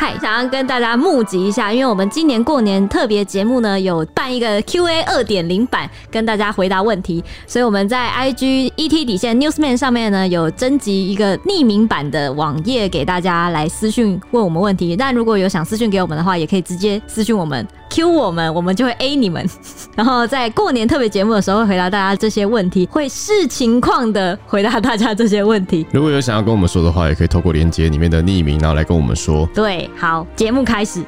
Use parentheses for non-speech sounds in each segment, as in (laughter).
嗨，想要跟大家募集一下，因为我们今年过年特别节目呢，有办一个 Q&A 二点零版，跟大家回答问题，所以我们在 IG ET 底线 Newsman 上面呢，有征集一个匿名版的网页给大家来私讯问我们问题。但如果有想私讯给我们的话，也可以直接私讯我们。Q 我们，我们就会 A 你们，(laughs) 然后在过年特别节目的时候会回答大家这些问题，会视情况的回答大家这些问题。如果有想要跟我们说的话，也可以透过连接里面的匿名，然后来跟我们说。对，好，节目开始。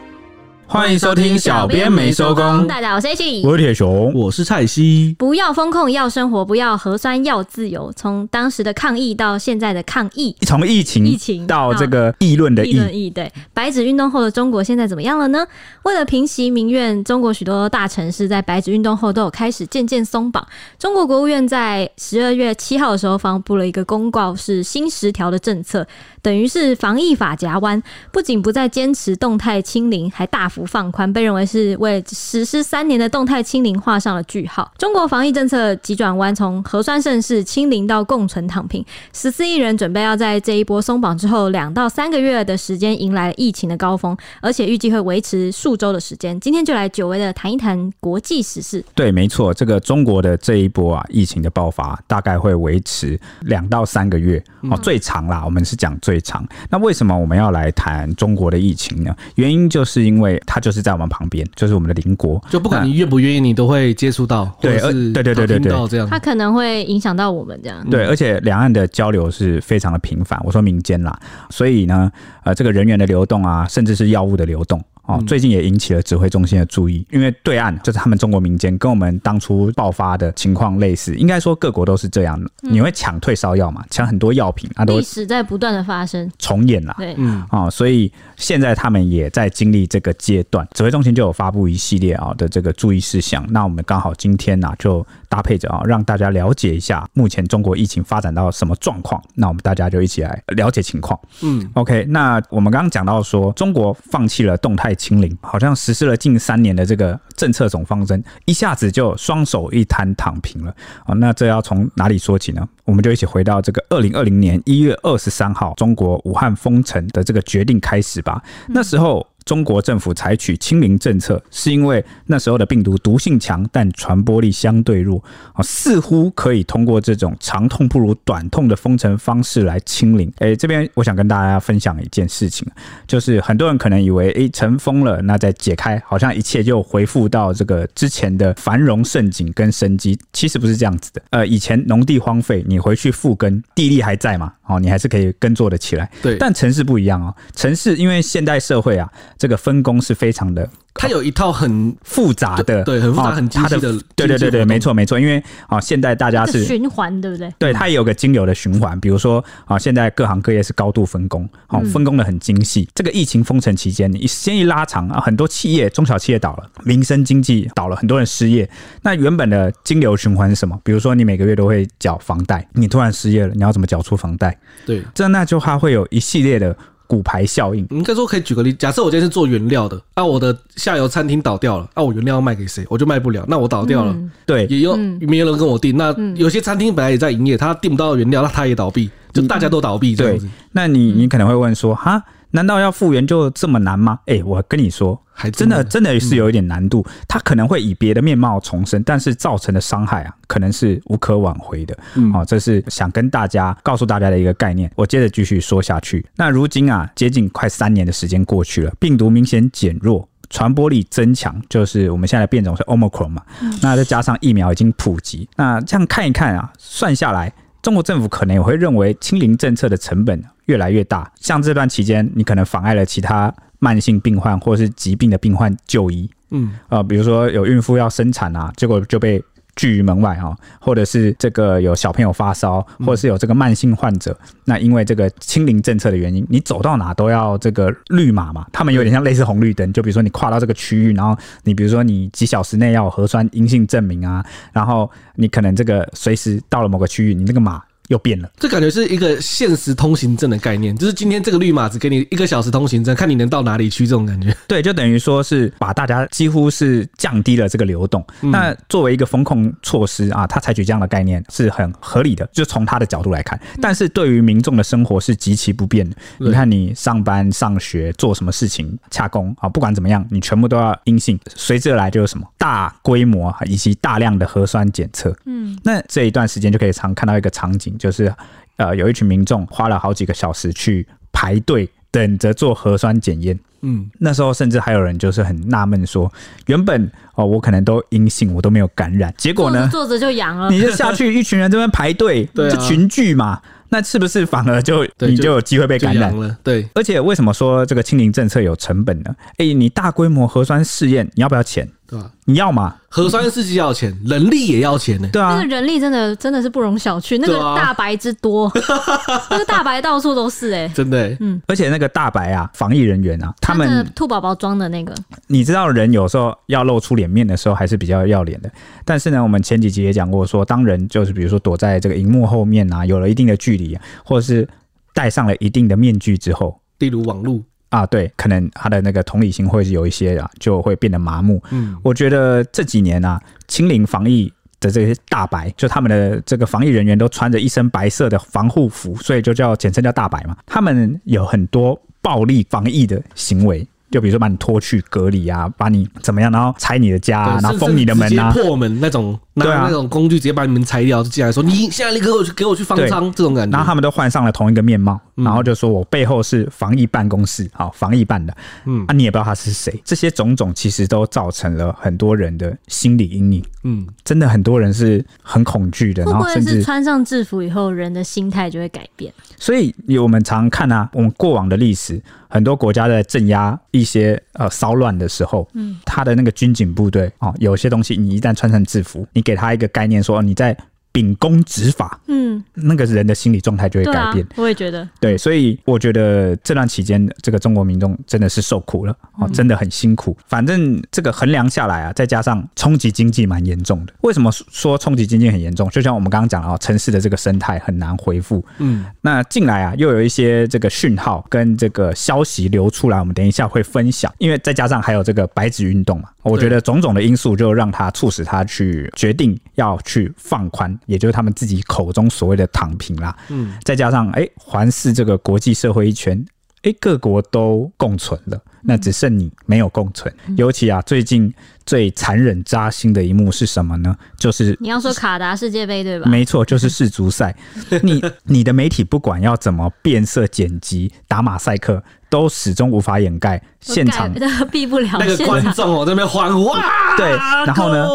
欢迎收听，小编没收工。大家好，我是 H，我是铁熊，我是蔡西。不要风控，要生活；不要核酸，要自由。从当时的抗疫到现在的抗疫，从疫情疫情到这个议论的议论议。对，白纸运动后的中国现在怎么样了呢？为了平息民怨，中国许多大城市在白纸运动后都有开始渐渐松绑。中国国务院在十二月七号的时候发布了一个公告，是新十条的政策，等于是防疫法夹弯，不仅不再坚持动态清零，还大幅。放宽被认为是为实施三年的动态清零画上了句号。中国防疫政策急转弯，从核酸盛世清零到共存躺平，十四亿人准备要在这一波松绑之后两到三个月的时间迎来疫情的高峰，而且预计会维持数周的时间。今天就来久违的谈一谈国际时事。对，没错，这个中国的这一波啊疫情的爆发大概会维持两到三个月哦，最长啦，我们是讲最长。那为什么我们要来谈中国的疫情呢？原因就是因为。它就是在我们旁边，就是我们的邻国，就不管你愿不愿意，你都会接触到，对，对对对对对，这样，它可能会影响到我们这样。对，而且两岸的交流是非常的频繁，我说民间啦，所以呢，呃，这个人员的流动啊，甚至是药物的流动。哦，最近也引起了指挥中心的注意，因为对岸就是他们中国民间，跟我们当初爆发的情况类似，应该说各国都是这样的。你会抢退烧药嘛？抢很多药品啊，都历史在不断的发生重演啦。对，嗯，哦，所以现在他们也在经历这个阶段，指挥中心就有发布一系列啊的这个注意事项。那我们刚好今天呢，就搭配着啊，让大家了解一下目前中国疫情发展到什么状况。那我们大家就一起来了解情况。嗯，OK，那我们刚刚讲到说，中国放弃了动态清零，好像实施了近三年的这个政策总方针，一下子就双手一摊躺平了啊！那这要从哪里说起呢？我们就一起回到这个二零二零年一月二十三号，中国武汉封城的这个决定开始吧。那时候。中国政府采取清零政策，是因为那时候的病毒毒性强，但传播力相对弱啊，似乎可以通过这种长痛不如短痛的封城方式来清零。哎，这边我想跟大家分享一件事情，就是很多人可能以为，哎，城封了，那再解开，好像一切就恢复到这个之前的繁荣盛景跟生机。其实不是这样子的。呃，以前农地荒废，你回去复耕，地力还在嘛？哦，你还是可以耕作的起来。对。但城市不一样哦，城市因为现代社会啊。这个分工是非常的，它有一套很复杂的，对，很复杂、很精细的，对对对对，没错没错。因为啊，现在大家是循环，对不对？对，它也有个金流的循环。比如说啊，现在各行各业是高度分工，哦，分工的很精细。这个疫情封城期间，你时间一拉长啊，很多企业、中小企业倒了，民生经济倒了，很多人失业。那原本的金流循环是什么？比如说你每个月都会缴房贷，你突然失业了，你要怎么缴出房贷？对，这那就它会有一系列的。骨牌效应，应该说可以举个例，假设我今天是做原料的，那、啊、我的下游餐厅倒掉了，那、啊、我原料要卖给谁？我就卖不了，那我倒掉了，嗯、对，也有没有人跟我订。那有些餐厅本来也在营业，他订不到原料，那他也倒闭，就大家都倒闭这样子。对，那你你可能会问说，哈？难道要复原就这么难吗？哎、欸，我跟你说，还真的真的是有一点难度。它可能会以别的面貌重生，但是造成的伤害啊，可能是无可挽回的。嗯，好，这是想跟大家告诉大家的一个概念。我接着继续说下去。那如今啊，接近快三年的时间过去了，病毒明显减弱，传播力增强，就是我们现在的变种是 Omicron 嘛。那再加上疫苗已经普及，那这样看一看啊，算下来。中国政府可能也会认为清零政策的成本越来越大，像这段期间，你可能妨碍了其他慢性病患或是疾病的病患就医，嗯，呃，比如说有孕妇要生产啊，结果就被拒于门外哈，或者是这个有小朋友发烧，或者是有这个慢性患者，那因为这个清零政策的原因，你走到哪都要这个绿码嘛，他们有点像类似红绿灯，就比如说你跨到这个区域，然后你比如说你几小时内要有核酸阴性证明啊，然后你可能这个随时到了某个区域，你那个码又变了。这感觉是一个限时通行证的概念，就是今天这个绿码只给你一个小时通行证，看你能到哪里去这种感觉。对，就等于说是把大家几乎是降低了这个流动。嗯、那作为一个风控措施啊，他采取这样的概念是很合理的，就从他的角度来看。但是对于民众的生活是极其不便的。你看，你上班、上学、做什么事情、洽工啊，不管怎么样，你全部都要阴性。随之而来就是什么大规模以及大量的核酸检测。嗯，那这一段时间就可以常看到一个场景，就是呃，有一群民众花了好几个小时去排队等着做核酸检验。嗯，那时候甚至还有人就是很纳闷说，原本哦我可能都阴性，我都没有感染，结果呢，坐着就阳了，你就下去一群人这边排队，(laughs) 就群聚嘛。那是不是反而就你就有机会被感染了？对，而且为什么说这个清零政策有成本呢？哎、欸，你大规模核酸试验，你要不要钱？对吧？你要吗？核酸试剂要钱，人力也要钱呢。对啊，那个人力真的真的是不容小觑。那个大白之多，(laughs) 那个大白到处都是哎，真的。嗯，而且那个大白啊，防疫人员啊，他们兔宝宝装的那个，你知道人有时候要露出脸面的时候，还是比较要脸的。但是呢，我们前几集也讲过，说当人就是比如说躲在这个荧幕后面啊，有了一定的距离，或者是戴上了一定的面具之后，例如网络。啊，对，可能他的那个同理心会有一些啊，就会变得麻木。嗯，我觉得这几年啊，清零防疫的这些大白，就他们的这个防疫人员都穿着一身白色的防护服，所以就叫简称叫大白嘛。他们有很多暴力防疫的行为。就比如说把你拖去隔离啊，把你怎么样，然后拆你的家，啊，然后封你的门啊，破门那种，拿那种工具直接把你们拆掉，就进来说你现在立刻给我去给我去方舱这种感觉。然后他们都换上了同一个面貌，然后就说我背后是防疫办公室，好防疫办的，嗯啊，你也不知道他是谁。这些种种其实都造成了很多人的心理阴影。嗯，真的很多人是很恐惧的，然后甚至穿上制服以后，人的心态就会改变。所以我们常看啊，我们过往的历史，很多国家在镇压一些呃骚乱的时候，嗯，他的那个军警部队哦，有些东西你一旦穿上制服，你给他一个概念说你在。秉公执法，嗯，那个人的心理状态就会改变。啊、我也觉得，对，所以我觉得这段期间，这个中国民众真的是受苦了，哦，真的很辛苦。反正这个衡量下来啊，再加上冲击经济蛮严重的。为什么说冲击经济很严重？就像我们刚刚讲了，城市的这个生态很难恢复。嗯，那近来啊，又有一些这个讯号跟这个消息流出来，我们等一下会分享。因为再加上还有这个白纸运动嘛，我觉得种种的因素就让他促使他去决定要去放宽。也就是他们自己口中所谓的“躺平”啦，嗯，再加上哎，环视这个国际社会一圈，哎，各国都共存了，那只剩你没有共存。尤其啊，最近最残忍扎心的一幕是什么呢？就是你要说卡达世界杯对吧？没错，就是世足赛。(laughs) 你你的媒体不管要怎么变色剪辑、打马赛克。都始终无法掩盖现场，(laughs) 避不了那个观众哦，在那边欢呼哇！对，然后呢，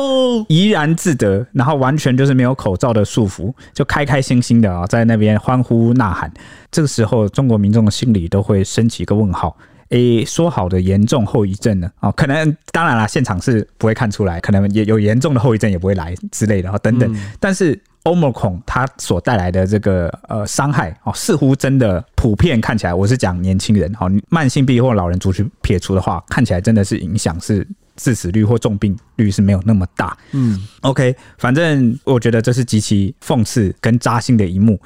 怡然自得，然后完全就是没有口罩的束缚，就开开心心的啊，在那边欢呼呐喊。这个时候，中国民众的心里都会升起一个问号：诶，说好的严重后遗症呢？哦，可能当然啦，现场是不会看出来，可能也有严重的后遗症也不会来之类的啊，等等。但是。Omicron 它所带来的这个呃伤害哦，似乎真的普遍看起来，我是讲年轻人哦，慢性病或老人族群撇除的话，看起来真的是影响是致死率或重病率是没有那么大。嗯，OK，反正我觉得这是极其讽刺跟扎心的一幕。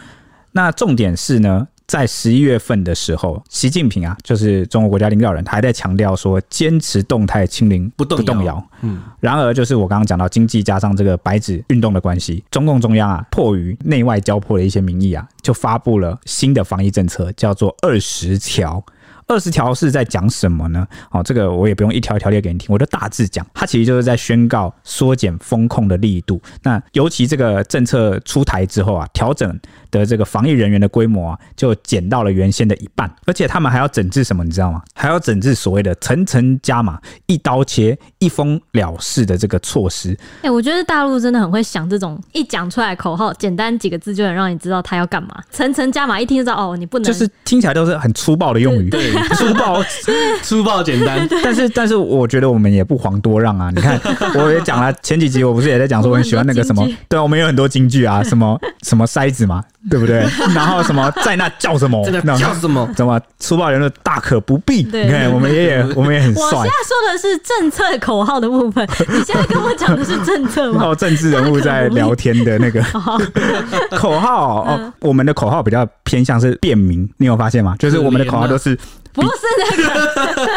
那重点是呢，在十一月份的时候，习近平啊，就是中国国家领导人，他还在强调说坚持动态清零不动动摇。嗯，然而就是我刚刚讲到经济加上这个白纸运动的关系，中共中央啊，迫于内外交迫的一些民意啊，就发布了新的防疫政策，叫做二十条。二十条是在讲什么呢？哦，这个我也不用一条一条列给你听，我就大致讲，它其实就是在宣告缩减封控的力度。那尤其这个政策出台之后啊，调整的这个防疫人员的规模啊，就减到了原先的一半，而且他们还要整治什么，你知道吗？还要整治所谓的层层加码、一刀切、一封了事的这个措施。哎、欸，我觉得大陆真的很会想这种一讲出来口号，简单几个字就能让你知道他要干嘛。层层加码，一听就知道哦，你不能就是听起来都是很粗暴的用语。对。(laughs) 粗暴，粗暴简单，(laughs) 但是但是我觉得我们也不遑多让啊！你看，(laughs) 我也讲了前几集，我不是也在讲说我很喜欢那个什么？对，我们有很多金句啊，什么什么筛子嘛，对不对？(laughs) 然后什么在那叫什么？叫什么？怎么粗暴言论大可不必？对你看我们也我们也很帅。我现在说的是政策口号的部分，(laughs) 你现在跟我讲的是政策吗？哦，政治人物在聊天的那个 (laughs) 口号哦，我们的口号比较偏向是便民，你有发现吗？就是我们的口号都是。不是那个，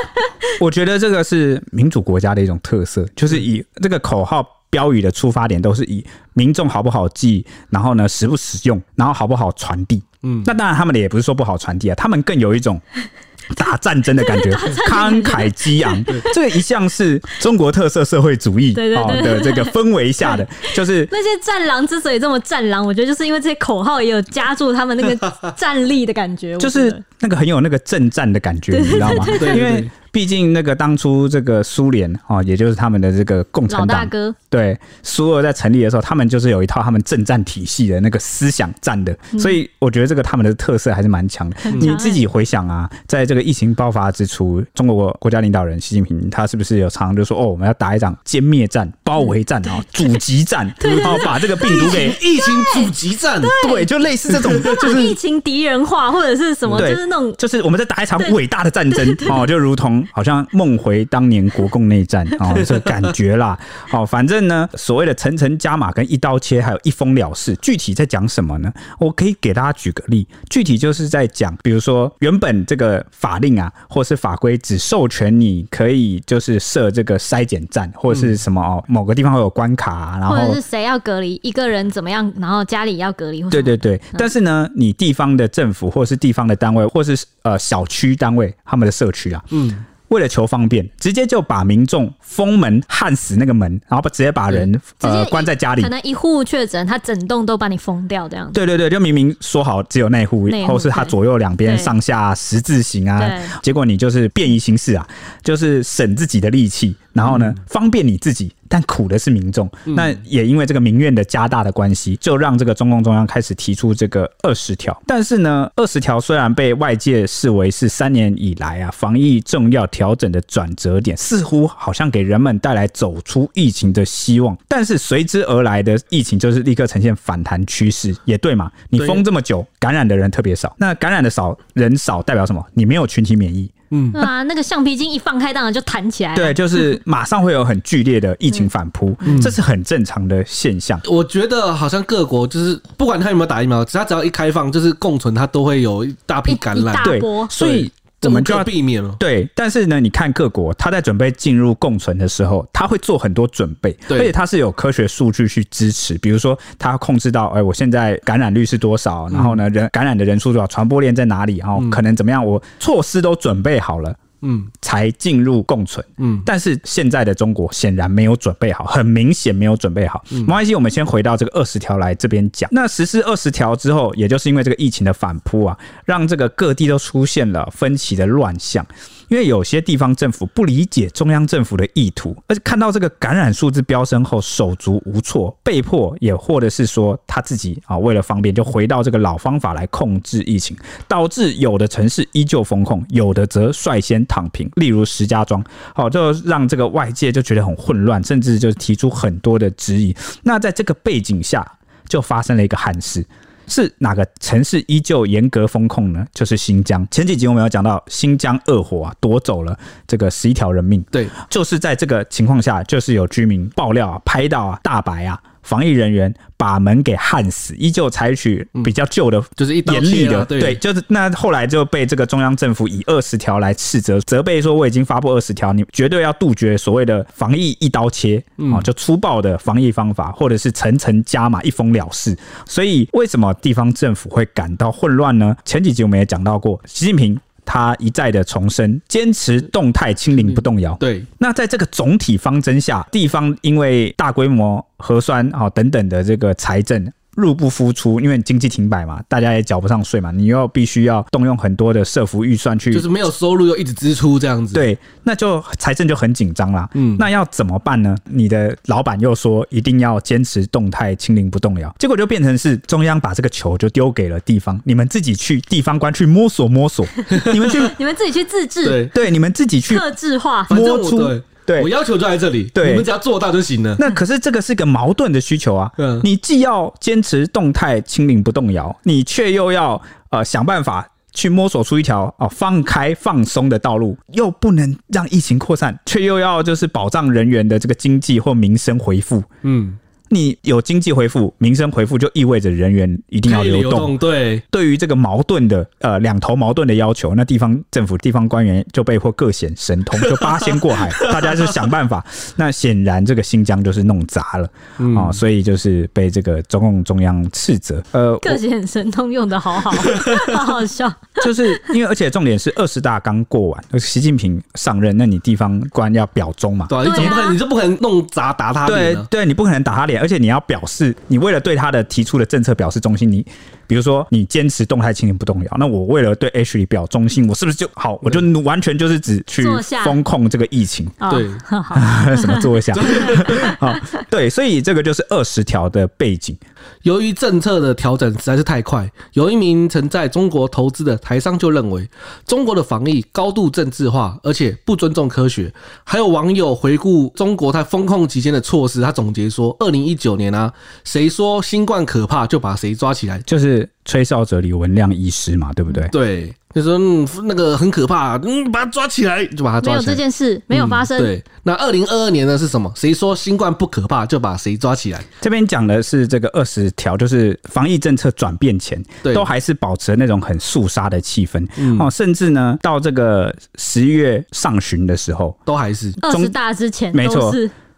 我觉得这个是民主国家的一种特色，就是以这个口号标语的出发点都是以民众好不好记，然后呢实不实用，然后好不好传递。嗯，那当然他们的也不是说不好传递啊，他们更有一种。(laughs) (laughs) 打战争的感觉，慷慨激昂，这个一向是中国特色社会主义哦的这个氛围下的，(laughs) 就是那些战狼之所以这么战狼，我觉得就是因为这些口号也有加注他们那个战力的感觉，就是那个很有那个政战的感觉，你知道吗？因为。毕竟那个当初这个苏联啊，也就是他们的这个共产党，对苏俄在成立的时候，他们就是有一套他们政战体系的那个思想战的，所以我觉得这个他们的特色还是蛮强的。你自己回想啊，在这个疫情爆发之初，中国国家领导人习近平他是不是有常常就说哦，我们要打一场歼灭战、包围战啊、阻击战，(laughs) 然后把这个病毒给 (laughs) 疫情阻击战，对，就类似这种，就是疫情敌人化或者是什么，就是那种，就是我们在打一场伟大的战争 (laughs) 哦，就如同。好像梦回当年国共内战哦，这个感觉啦。哦，反正呢，所谓的层层加码跟一刀切，还有一封了事，具体在讲什么呢？我可以给大家举个例，具体就是在讲，比如说原本这个法令啊，或是法规只授权你可以就是设这个筛检站，或者是什么哦，某个地方会有关卡啊，然后或者是谁要隔离一个人怎么样，然后家里要隔离。对对对，但是呢，你地方的政府或是地方的单位，或是呃小区单位，他们的社区啊，嗯。为了求方便，直接就把民众封门、焊死那个门，然后把直接把人呃关在家里。可能一户确诊，他整栋都把你封掉这样子。对对对，就明明说好只有那户，或是他左右两边上下十字形啊，结果你就是便宜行事啊，就是省自己的力气。然后呢，方便你自己，但苦的是民众。那也因为这个民怨的加大的关系，就让这个中共中央开始提出这个二十条。但是呢，二十条虽然被外界视为是三年以来啊防疫重要调整的转折点，似乎好像给人们带来走出疫情的希望，但是随之而来的疫情就是立刻呈现反弹趋势，也对嘛？你封这么久，感染的人特别少，那感染的少人少代表什么？你没有群体免疫。嗯啊，那个橡皮筋一放开，当然就弹起来。对，就是马上会有很剧烈的疫情反扑，嗯、这是很正常的现象。我觉得好像各国就是不管他有没有打疫苗，只要只要一开放，就是共存，它都会有一大批感染。对，所以。我们就要避免了。对，但是呢，你看各国，他在准备进入共存的时候，他会做很多准备，而且他是有科学数据去支持。比如说，他控制到，哎，我现在感染率是多少？然后呢，人感染的人数多少？传播链在哪里？然后可能怎么样？我措施都准备好了。嗯，才进入共存。嗯，但是现在的中国显然没有准备好，很明显没有准备好。没关系，我们先回到这个二十条来这边讲。那实施二十条之后，也就是因为这个疫情的反扑啊，让这个各地都出现了分歧的乱象。因为有些地方政府不理解中央政府的意图，而且看到这个感染数字飙升后手足无措，被迫也或者是说他自己啊为了方便就回到这个老方法来控制疫情，导致有的城市依旧封控，有的则率先躺平。例如石家庄，好就让这个外界就觉得很混乱，甚至就提出很多的质疑。那在这个背景下，就发生了一个憾事。是哪个城市依旧严格封控呢？就是新疆。前几集我们有讲到新疆恶火啊，夺走了这个十一条人命。对，就是在这个情况下，就是有居民爆料啊，拍到啊，大白啊。防疫人员把门给焊死，依旧采取比较旧的，就是严厉的，对，就是那后来就被这个中央政府以二十条来斥责，责备说我已经发布二十条，你绝对要杜绝所谓的防疫一刀切啊，就粗暴的防疫方法，或者是层层加码一封了事。所以为什么地方政府会感到混乱呢？前几集我们也讲到过，习近平。他一再的重申，坚持动态清零不动摇。对，那在这个总体方针下，地方因为大规模核酸啊等等的这个财政。入不敷出，因为经济停摆嘛，大家也缴不上税嘛，你又必须要动用很多的社福预算去，就是没有收入又一直支出这样子，对，那就财政就很紧张啦。嗯，那要怎么办呢？你的老板又说一定要坚持动态清零不动摇，结果就变成是中央把这个球就丢给了地方，你们自己去地方官去摸索摸索，你们去，(laughs) 你们自己去自治，对，对，你们自己去特制化，摸出对。我要求就在这里，对。你们只要做到就行了。那可是这个是个矛盾的需求啊，嗯。你既要坚持动态清零不动摇，你却又要呃想办法去摸索出一条啊放开放松的道路，又不能让疫情扩散，却又要就是保障人员的这个经济或民生回复。嗯，你有经济恢复、民生恢复，就意味着人员一定要流动。对，对于这个矛盾的呃两头矛盾的要求，那地方政府、地方官员就被迫各显神通，就八仙过海，(laughs) 大家就想办法。那显然这个新疆就是弄砸了啊、嗯哦，所以就是被这个中共中央斥责。呃，各显神通用的好好，(laughs) 好好笑。就是因为而且重点是二十大刚过完，习近平上任，那你地方官要表忠嘛？对啊，你怎么不可能，你就不可能弄砸打他脸？对对，你不可能打他脸，而且你要表示，你为了对他的提出的政策表示忠心，你比如说你坚持动态清零不动摇，那我为了对 H 里表忠心，我是不是就好？我就完全就是只去风控这个疫情，哦对好，(laughs) 什么做一下？(laughs) 好，对，所以这个就是二十条的背景。由于政策的调整实在是太快，有一名曾在中国投资的台商就认为，中国的防疫高度政治化，而且不尊重科学。还有网友回顾中国在风控期间的措施，他总结说：二零一九年啊，谁说新冠可怕，就把谁抓起来。就是吹哨者李文亮医师嘛，对不对？对，就说嗯，那个很可怕，嗯，把他抓起来，就把他没有抓起来。这件事，没有发生。对，那二零二二年呢是什么？谁说新冠不可怕，就把谁抓起来。这边讲的是这个二十条，就是防疫政策转变前，对都还是保持那种很肃杀的气氛、嗯哦，甚至呢，到这个十一月上旬的时候，都还是二十大之前没错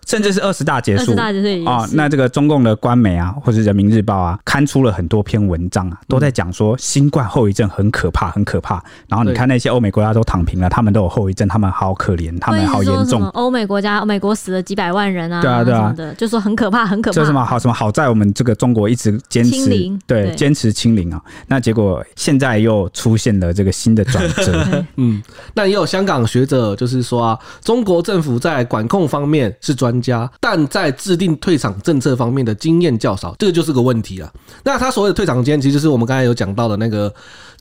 甚至是二十大结束二十大之前也啊、是那这个中共的官媒啊，或者人民日报啊，刊出了很多篇文章啊，都在讲说新冠后遗症很可怕，很可怕。然后你看那些欧美国家都躺平了，他们都有后遗症，他们好可怜，他们好严重。欧美国家，美国死了几百万人啊，对啊对啊就说很可怕，很可怕。这什么好什么好在我们这个中国一直坚持清零对对坚持清零啊，那结果现在又出现了这个新的转折。(laughs) 嗯，那也有香港学者就是说啊，中国政府在管控方面是专家，但在制定退场政策方面的经验较少，这个就是个问题了。那他所谓的退场间，其实就是我们刚才有讲到的那个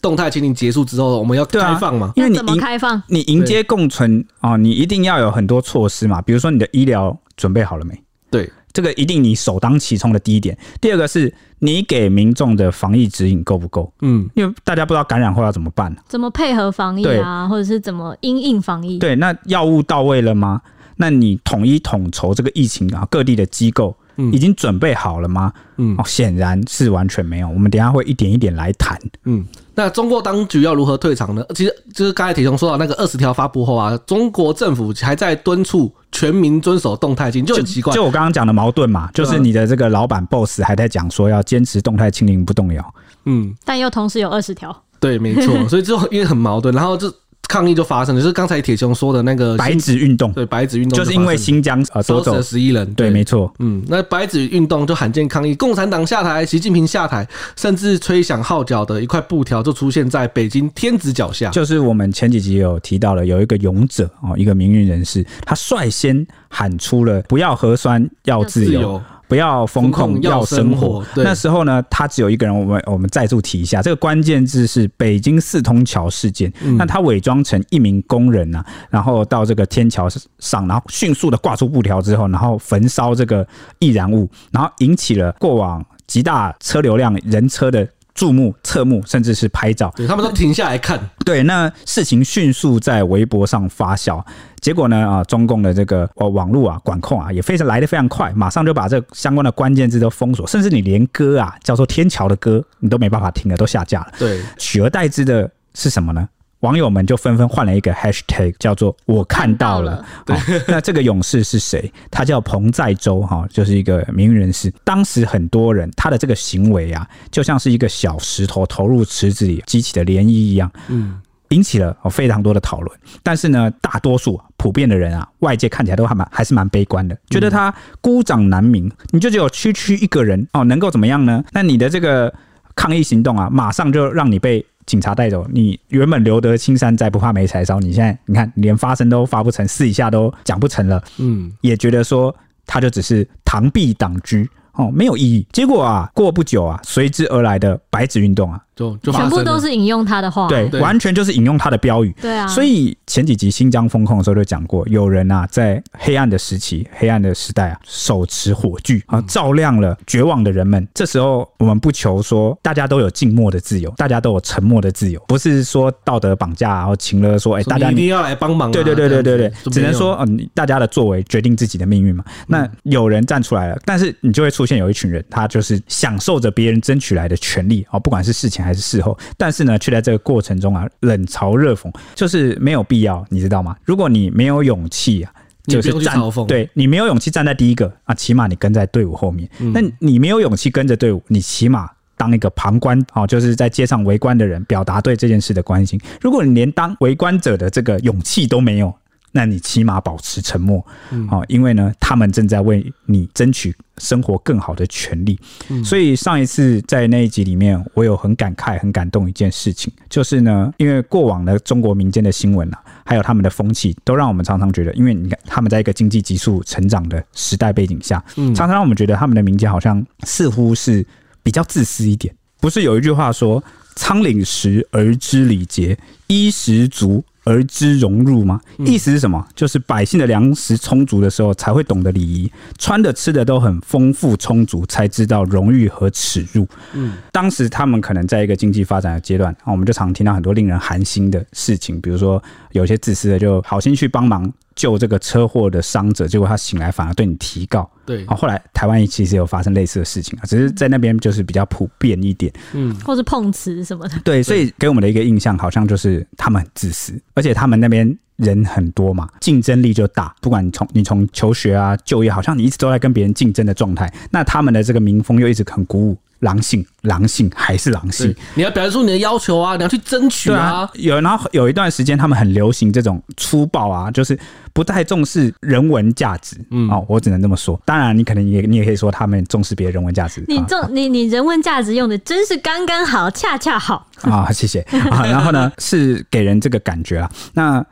动态清零结束之后，我们要开放嘛？因为你怎么开放？你迎接共存啊、哦，你一定要有很多措施嘛，比如说你的医疗准备好了没？对，这个一定你首当其冲的第一点。第二个是你给民众的防疫指引够不够？嗯，因为大家不知道感染后要怎么办。怎么配合防疫啊，或者是怎么因应防疫？对，那药物到位了吗？那你统一统筹这个疫情啊，各地的机构已经准备好了吗？嗯哦，显然是完全没有。我们等一下会一点一点来谈。嗯，那中国当局要如何退场呢？其实就是刚才铁雄说到那个二十条发布后啊，中国政府还在敦促全民遵守动态清零，就很奇怪。就我刚刚讲的矛盾嘛，就是你的这个老板 boss 还在讲说要坚持动态清零不动摇。嗯，但又同时有二十条。对，没错，所以就因为很矛盾，然后就。抗议就发生了，就是刚才铁雄说的那个白纸运动，对白纸运动，就是因为新疆呃夺走。十一人，对，没错，嗯，那白纸运动就罕见抗议，共产党下台，习近平下台，甚至吹响号角的一块布条就出现在北京天子脚下，就是我们前几集有提到了，有一个勇者哦，一个民运人士，他率先喊出了不要核酸，要自由。不要风控，要生活。那时候呢，他只有一个人。我们我们再度提一下，这个关键字是北京四通桥事件。嗯、那他伪装成一名工人啊，然后到这个天桥上，然后迅速的挂出布条之后，然后焚烧这个易燃物，然后引起了过往极大车流量人车的注目、侧目，甚至是拍照。对，他们都停下来看。对，那事情迅速在微博上发酵。结果呢？啊，中共的这个呃网络啊管控啊也非常来得非常快，马上就把这相关的关键字都封锁，甚至你连歌啊叫做天桥的歌你都没办法听了，都下架了。对，取而代之的是什么呢？网友们就纷纷换了一个 hashtag，叫做“我看到了”到了。对，那这个勇士是谁？他叫彭在洲，哈，就是一个名人士。当时很多人他的这个行为啊，就像是一个小石头投入池子里激起的涟漪一样。嗯。引起了非常多的讨论，但是呢，大多数普遍的人啊，外界看起来都还蛮还是蛮悲观的，觉得他孤掌难鸣。你就只有区区一个人哦，能够怎么样呢？那你的这个抗议行动啊，马上就让你被警察带走。你原本留得青山在，不怕没柴烧。你现在你看，连发声都发不成，私底下都讲不成了。嗯，也觉得说他就只是螳臂挡车。哦，没有意义。结果啊，过不久啊，随之而来的白纸运动啊。就就全部都是引用他的话，对，完全就是引用他的标语。对啊，所以前几集新疆风控的时候就讲过，有人啊在黑暗的时期、黑暗的时代啊，手持火炬啊，照亮了绝望的人们。这时候我们不求说大家都有静默的自由，大家都有沉默的自由，不是说道德绑架，然后情了说，哎，大家一定要来帮忙。对对对对对对，只能说嗯，大家的作为决定自己的命运嘛。那有人站出来了，但是你就会出现有一群人，他就是享受着别人争取来的权利啊，不管是事前还是事后。但是呢，却在这个过程中啊，冷嘲热讽，就是没有必要，你知道吗？如果你没有勇气啊，就是站，对你没有勇气站在第一个啊，起码你跟在队伍后面。那、嗯、你没有勇气跟着队伍，你起码当一个旁观啊，就是在街上围观的人，表达对这件事的关心。如果你连当围观者的这个勇气都没有。那你起码保持沉默，好，因为呢，他们正在为你争取生活更好的权利。所以上一次在那一集里面，我有很感慨、很感动一件事情，就是呢，因为过往的中国民间的新闻啊，还有他们的风气，都让我们常常觉得，因为你看他们在一个经济急速成长的时代背景下，常常让我们觉得他们的民间好像似乎是比较自私一点。不是有一句话说“仓廪实而知礼节，衣食足”而知荣辱吗？意思是什么？就是百姓的粮食充足的时候，才会懂得礼仪；穿的吃的都很丰富充足，才知道荣誉和耻辱。嗯，当时他们可能在一个经济发展的阶段，我们就常听到很多令人寒心的事情，比如说有些自私的就好心去帮忙。救这个车祸的伤者，结果他醒来反而对你提告。对，后来台湾其实有发生类似的事情啊，只是在那边就是比较普遍一点，嗯，或是碰瓷什么的。对，所以给我们的一个印象，好像就是他们很自私，而且他们那边人很多嘛，竞争力就大。不管你从你从求学啊、就业，好像你一直都在跟别人竞争的状态，那他们的这个民风又一直很鼓舞。狼性，狼性还是狼性。你要表现出你的要求啊，你要去争取啊。啊有，然后有一段时间，他们很流行这种粗暴啊，就是不太重视人文价值。嗯，哦，我只能这么说。当然，你可能也你也可以说他们重视别人文价值。你重、啊、你你人文价值用的真是刚刚好，恰恰好啊！谢谢啊。然后呢，是给人这个感觉啊。那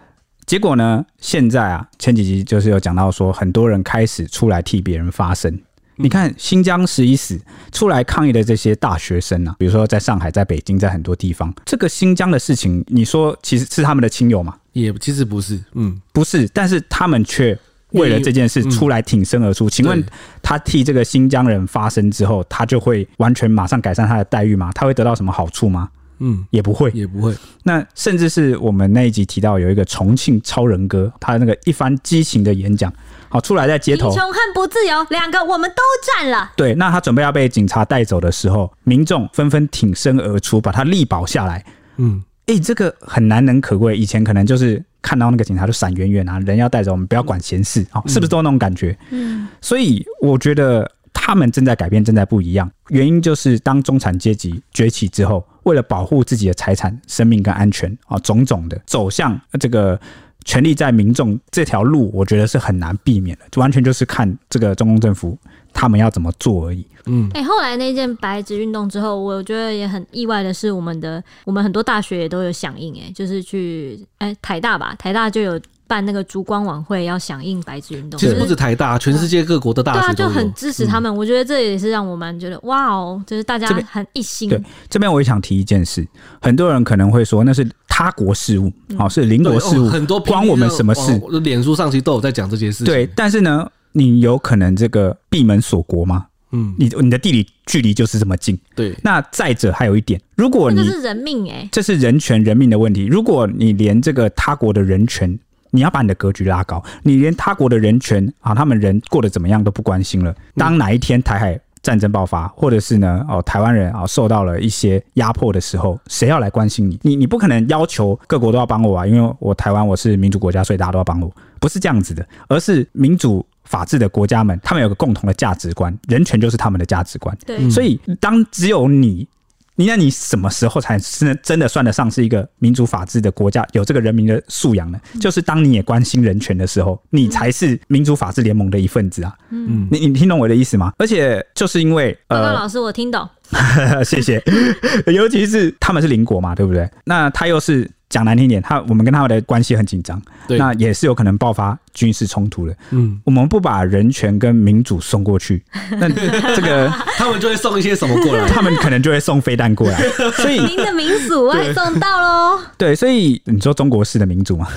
结果呢？现在啊，前几集就是有讲到说，很多人开始出来替别人发声。你看新疆十一死出来抗议的这些大学生啊，比如说在上海、在北京、在很多地方，这个新疆的事情，你说其实是他们的亲友吗？也其实不是，嗯，不是，但是他们却为了这件事出来挺身而出。请问他替这个新疆人发声之后，他就会完全马上改善他的待遇吗？他会得到什么好处吗？嗯，也不会，也不会。那甚至是我们那一集提到有一个重庆超人哥，他那个一番激情的演讲。好，出来在街头，贫穷和不自由两个我们都占了。对，那他准备要被警察带走的时候，民众纷纷挺身而出，把他力保下来。嗯，哎、欸，这个很难能可贵。以前可能就是看到那个警察就闪远远啊，人要带走，我们不要管闲事啊，是不是都那种感觉？嗯，所以我觉得他们正在改变，正在不一样。原因就是当中产阶级崛起之后，为了保护自己的财产、生命跟安全啊，种种的走向这个。权力在民众这条路，我觉得是很难避免的，就完全就是看这个中共政府他们要怎么做而已。嗯，哎、欸，后来那件白纸运动之后，我觉得也很意外的是，我们的我们很多大学也都有响应，哎，就是去哎、欸、台大吧，台大就有。办那个烛光晚会要响应白纸运动，其实不止台大，全世界各国的大学就很支持他们。我觉得这也是让我们觉得哇哦，就是大家很一心。对，这边我也想提一件事，很多人可能会说那是他国事务，好，是邻国事务，很多关我们什么事？脸书上其实都有在讲这些事情。对，但是呢，你有可能这个闭门锁国吗？嗯，你你的地理距离就是这么近。对，那再者还有一点，如果你这是人命哎，这是人权人命的问题。如果你连这个他国的人权，你要把你的格局拉高，你连他国的人权啊，他们人过得怎么样都不关心了。当哪一天台海战争爆发，或者是呢哦台湾人啊受到了一些压迫的时候，谁要来关心你？你你不可能要求各国都要帮我啊，因为我台湾我是民主国家，所以大家都要帮我，不是这样子的，而是民主法治的国家们，他们有个共同的价值观，人权就是他们的价值观。对，所以当只有你。你那你什么时候才是真的算得上是一个民主法治的国家，有这个人民的素养呢？就是当你也关心人权的时候，你才是民主法治联盟的一份子啊！嗯，你你听懂我的意思吗？而且就是因为报告老师，我听懂。(laughs) 谢谢。(laughs) 尤其是他们是邻国嘛，对不对？那他又是。讲难听点，他我们跟他们的关系很紧张，对那也是有可能爆发军事冲突的。嗯，我们不把人权跟民主送过去，(laughs) 那这个他们就会送一些什么过来？他们可能就会送飞弹过来。所以您的民主外送到喽。对，所以你说中国式的民主嘛、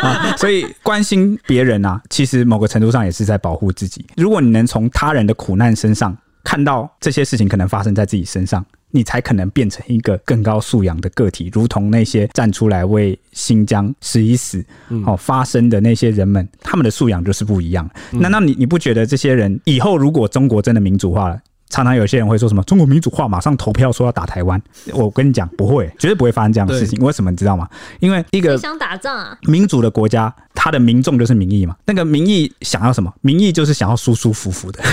啊？所以关心别人啊，其实某个程度上也是在保护自己。如果你能从他人的苦难身上看到这些事情可能发生在自己身上。你才可能变成一个更高素养的个体，如同那些站出来为新疆死一死、哦发声的那些人们，他们的素养就是不一样。难道你你不觉得这些人以后如果中国真的民主化了？常常有些人会说什么中国民主化，马上投票说要打台湾。我跟你讲，不会，绝对不会发生这样的事情。为什么你知道吗？因为一个想打仗啊，民主的国家，他的民众就是民意嘛。那个民意想要什么？民意就是想要舒舒服服的，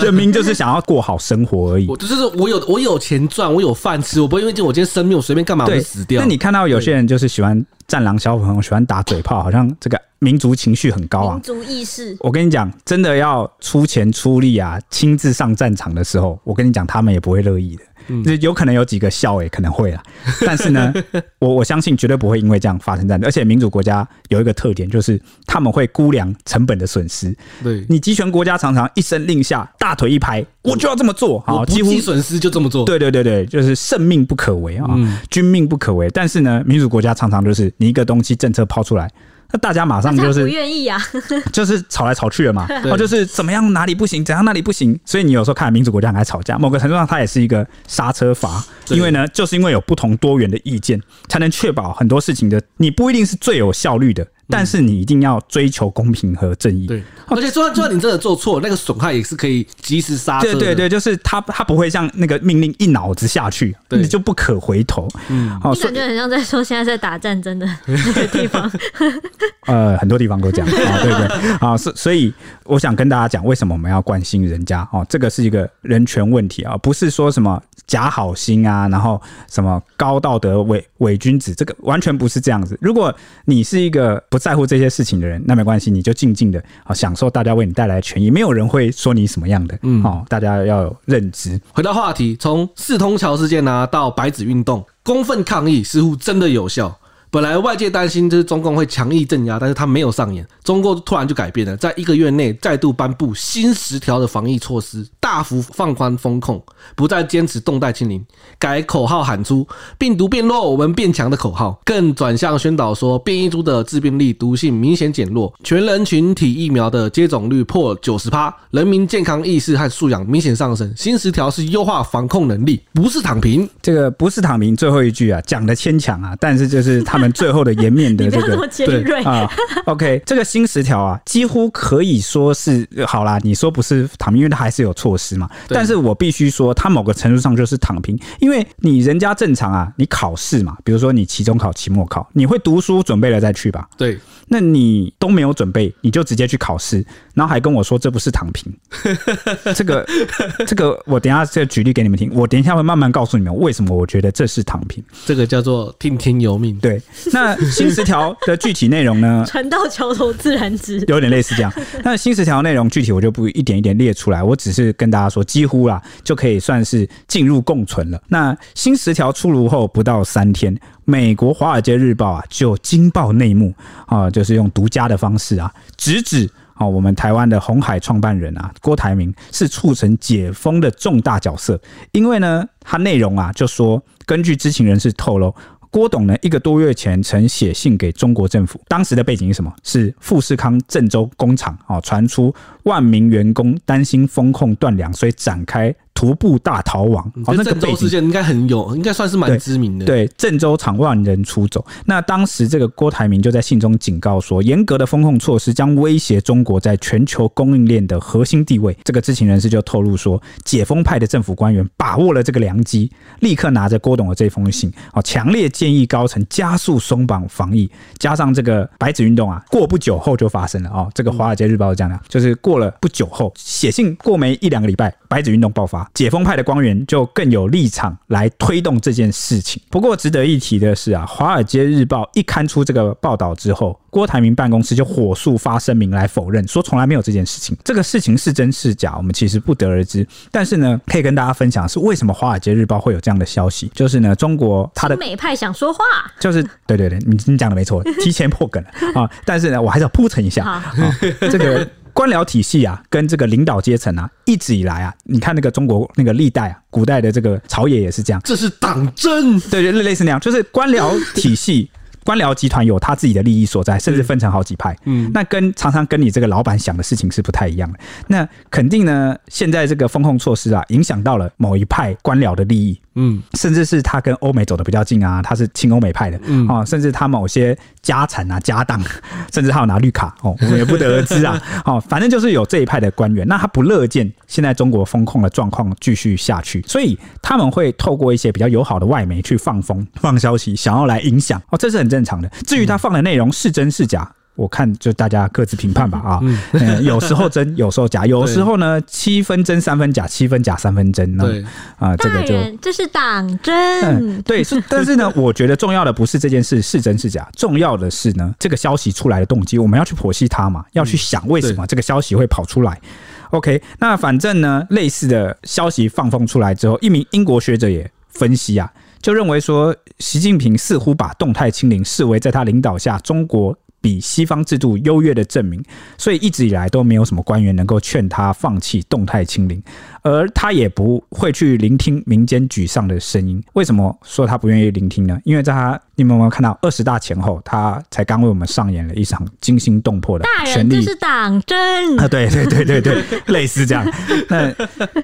就民就是想要过好生活而已。我就是我有我有钱赚，我有饭吃，我不会因为我今天生命，我随便干嘛我就死掉。那你看到有些人就是喜欢战狼小朋友，喜欢打嘴炮，好像这个。民族情绪很高啊，民族意识。我跟你讲，真的要出钱出力啊，亲自上战场的时候，我跟你讲，他们也不会乐意的。嗯，有可能有几个笑诶，可能会啊。(laughs) 但是呢，我我相信绝对不会因为这样发生战争。而且民主国家有一个特点，就是他们会估量成本的损失。对，你集权国家常常一声令下，大腿一拍，我就要这么做。好，几乎损失就这么做。对对对对，就是圣命不可违啊，军命不可违。但是呢，民主国家常常就是你一个东西政策抛出来。那大家马上就是不愿意啊，(laughs) 就是吵来吵去的嘛，哦就是怎么样哪里不行，怎样哪里不行，所以你有时候看民主国家很爱吵架，某个程度上它也是一个刹车阀，因为呢，就是因为有不同多元的意见，才能确保很多事情的你不一定是最有效率的。但是你一定要追求公平和正义。对，而且就算就算你真的做错，那个损害也是可以及时刹车。对对对，就是他他不会像那个命令一脑子下去，你就不可回头。嗯，好，感觉很像在说现在在打战争的 (laughs) 那个地方。(laughs) 呃，很多地方都这样啊，对对啊，所所以我想跟大家讲，为什么我们要关心人家哦？这个是一个人权问题啊，不是说什么假好心啊，然后什么高道德伪伪君子，这个完全不是这样子。如果你是一个不在乎这些事情的人，那没关系，你就静静的啊享受大家为你带来的权益，没有人会说你什么样的。嗯，好，大家要有认知。回到话题，从四通桥事件呢、啊、到白纸运动，公愤抗议似乎真的有效。本来外界担心就是中共会强力镇压，但是他没有上演。中共突然就改变了，在一个月内再度颁布新十条的防疫措施，大幅放宽封控，不再坚持动态清零，改口号喊出“病毒变弱，我们变强”的口号，更转向宣导说变异株的致病力、毒性明显减弱，全人群体疫苗的接种率破九十趴，人民健康意识和素养明显上升。新十条是优化防控能力，不是躺平。这个不是躺平，最后一句啊，讲的牵强啊，但是就是他们。最后的颜面的这个 (laughs) 对啊，OK，这个新十条啊，几乎可以说是好啦。你说不是躺平，因为它还是有措施嘛。但是我必须说，它某个程度上就是躺平，因为你人家正常啊，你考试嘛，比如说你期中考、期末考，你会读书准备了再去吧？对。那你都没有准备，你就直接去考试，然后还跟我说这不是躺平，(laughs) 这个这个我等一下再举例给你们听，我等一下会慢慢告诉你们为什么我觉得这是躺平。这个叫做听天由命。对，(laughs) 那新十条的具体内容呢？船到桥头自然直，有点类似这样。那新十条内容具体我就不一点一点列出来，我只是跟大家说，几乎啦就可以算是进入共存了。那新十条出炉后不到三天。美国《华尔街日报》啊，就惊爆内幕啊，就是用独家的方式啊，直指啊，我们台湾的红海创办人啊，郭台铭是促成解封的重大角色。因为呢，他内容啊，就说根据知情人士透露，郭董呢一个多月前曾写信给中国政府，当时的背景是什么？是富士康郑州工厂啊，传出万名员工担心风控断粮，所以展开。徒步大逃亡，哦，那个郑州事件应该很有，应该算是蛮知名的。对，郑州场万人出走。那当时这个郭台铭就在信中警告说，严格的风控措施将威胁中国在全球供应链的核心地位。这个知情人士就透露说，解封派的政府官员把握了这个良机，立刻拿着郭董的这封信，哦，强烈建议高层加速松绑防疫。加上这个白纸运动啊，过不久后就发生了哦。这个华尔街日报是这样的，就是过了不久后，写信过没一两个礼拜，白纸运动爆发。啊，解封派的官员就更有立场来推动这件事情。不过值得一提的是啊，《华尔街日报》一刊出这个报道之后，郭台铭办公室就火速发声明来否认，说从来没有这件事情。这个事情是真是假，我们其实不得而知。但是呢，可以跟大家分享是为什么《华尔街日报》会有这样的消息，就是呢，中国他的美派想说话，(laughs) 就是对对对，你你讲的没错，提前破梗了啊。但是呢，我还是要铺陈一下啊，这个。官僚体系啊，跟这个领导阶层啊，一直以来啊，你看那个中国那个历代啊，古代的这个朝野也是这样，这是党争，对对，类似那样，就是官僚体系。官僚集团有他自己的利益所在，甚至分成好几派。嗯，那跟常常跟你这个老板想的事情是不太一样的。那肯定呢，现在这个风控措施啊，影响到了某一派官僚的利益。嗯，甚至是他跟欧美走的比较近啊，他是亲欧美派的。嗯啊，甚至他某些家产啊、家当，(laughs) 甚至还有拿绿卡哦，我们也不得而知啊。(laughs) 哦，反正就是有这一派的官员，那他不乐见现在中国风控的状况继续下去，所以他们会透过一些比较友好的外媒去放风、放消息，想要来影响。哦，这是很正常的。至于他放的内容是真是假，我看就大家各自评判吧啊。(laughs) 嗯，有时候真，(laughs) 有时候假，有时候呢七分真三分假，七分假三分真。对啊，这个就这是党争。嗯，对，是，(laughs) 但是呢，我觉得重要的不是这件事是真是假，重要的是呢，这个消息出来的动机，我们要去剖析它嘛，要去想为什么这个消息会跑出来。OK，那反正呢，类似的消息放风出来之后，一名英国学者也分析啊。就认为说，习近平似乎把动态清零视为在他领导下中国比西方制度优越的证明，所以一直以来都没有什么官员能够劝他放弃动态清零，而他也不会去聆听民间沮丧的声音。为什么说他不愿意聆听呢？因为在他，你们有没有看到二十大前后，他才刚为我们上演了一场惊心动魄的权力，这是党争啊！对对对对对，类似这样。那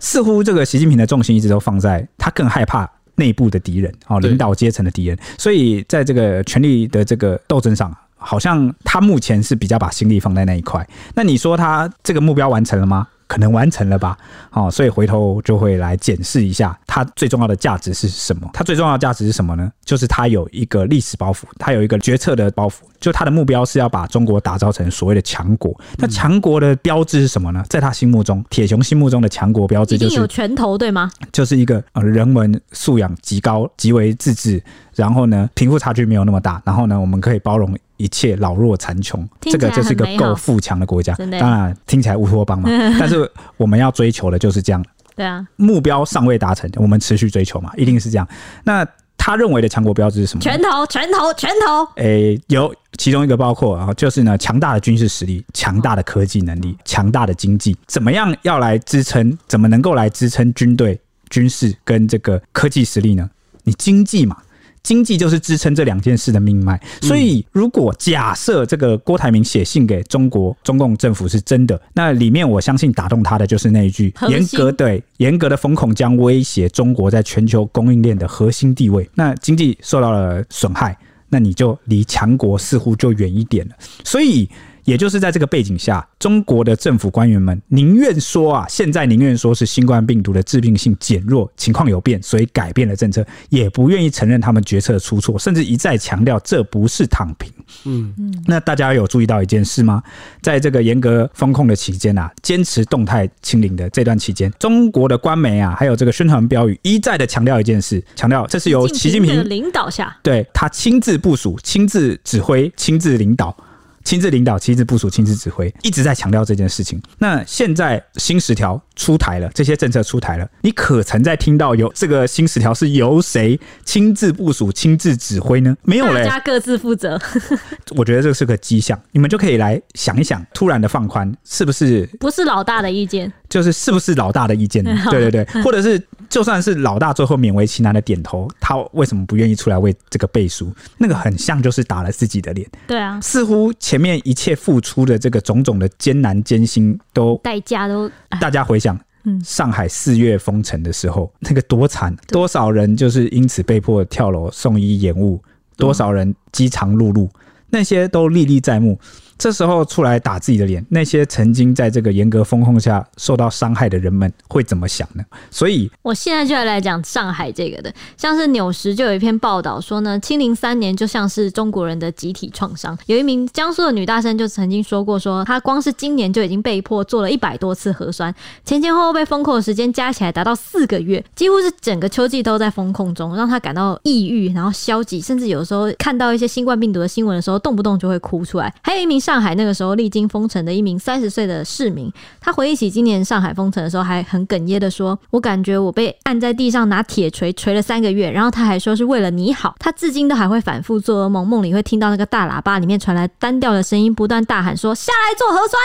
似乎这个习近平的重心一直都放在他更害怕。内部的敌人，哦，领导阶层的敌人，所以在这个权力的这个斗争上，好像他目前是比较把心力放在那一块。那你说他这个目标完成了吗？可能完成了吧，哦，所以回头就会来检视一下它最重要的价值是什么。它最重要的价值是什么呢？就是它有一个历史包袱，它有一个决策的包袱。就它的目标是要把中国打造成所谓的强国。那强国的标志是什么呢？在他心目中，铁雄心目中的强国标志就是有拳头，对吗？就是一个呃人文素养极高、极为自治，然后呢贫富差距没有那么大，然后呢我们可以包容。一切老弱残穷，这个就是一个够富强的国家。当然听起来乌托邦嘛，(laughs) 但是我们要追求的就是这样。对啊，目标尚未达成，我们持续追求嘛，一定是这样。那他认为的强国标志是什么？拳头，拳头，拳头。诶、欸，有其中一个包括啊，就是呢，强大的军事实力、强大的科技能力、强大的经济，怎么样要来支撑？怎么能够来支撑军队、军事跟这个科技实力呢？你经济嘛。经济就是支撑这两件事的命脉，所以如果假设这个郭台铭写信给中国中共政府是真的，那里面我相信打动他的就是那一句：严格对严格的风控将威胁中国在全球供应链的核心地位。那经济受到了损害，那你就离强国似乎就远一点了。所以。也就是在这个背景下，中国的政府官员们宁愿说啊，现在宁愿说是新冠病毒的致病性减弱，情况有变，所以改变了政策，也不愿意承认他们决策出错，甚至一再强调这不是躺平。嗯嗯。那大家有注意到一件事吗？在这个严格封控的期间啊，坚持动态清零的这段期间，中国的官媒啊，还有这个宣传标语一再的强调一件事，强调这是由习近平领导下，对他亲自部署、亲自指挥、亲自领导。亲自领导、亲自部署、亲自指挥，一直在强调这件事情。那现在新十条出台了，这些政策出台了，你可曾在听到有这个新十条是由谁亲自部署、亲自指挥呢？没有嘞，大家各自负责。(laughs) 我觉得这是个迹象，你们就可以来想一想，突然的放宽是不是不是老大的意见？就是是不是老大的意见？对 (laughs) 对对，(laughs) 或者是就算是老大最后勉为其难的点头，他为什么不愿意出来为这个背书？那个很像就是打了自己的脸。对啊，似乎前面一切付出的这个种种的艰难艰辛都代价都，大家回想，上海四月封城的时候，那个多惨，多少人就是因此被迫跳楼送医延误，多少人饥肠辘辘。那些都历历在目。这时候出来打自己的脸，那些曾经在这个严格风控下受到伤害的人们会怎么想呢？所以，我现在就要来讲上海这个的，像是纽时就有一篇报道说呢，清零三年就像是中国人的集体创伤。有一名江苏的女大生就曾经说过说，说她光是今年就已经被迫做了一百多次核酸，前前后后被封控的时间加起来达到四个月，几乎是整个秋季都在封控中，让她感到抑郁，然后消极，甚至有时候看到一些新冠病毒的新闻的时候，动不动就会哭出来。还有一名上。上海那个时候历经封城的一名三十岁的市民，他回忆起今年上海封城的时候，还很哽咽的说：“我感觉我被按在地上拿铁锤锤了三个月。”然后他还说是为了你好，他至今都还会反复做噩梦，梦里会听到那个大喇叭里面传来单调的声音，不断大喊说：“下来做核酸。”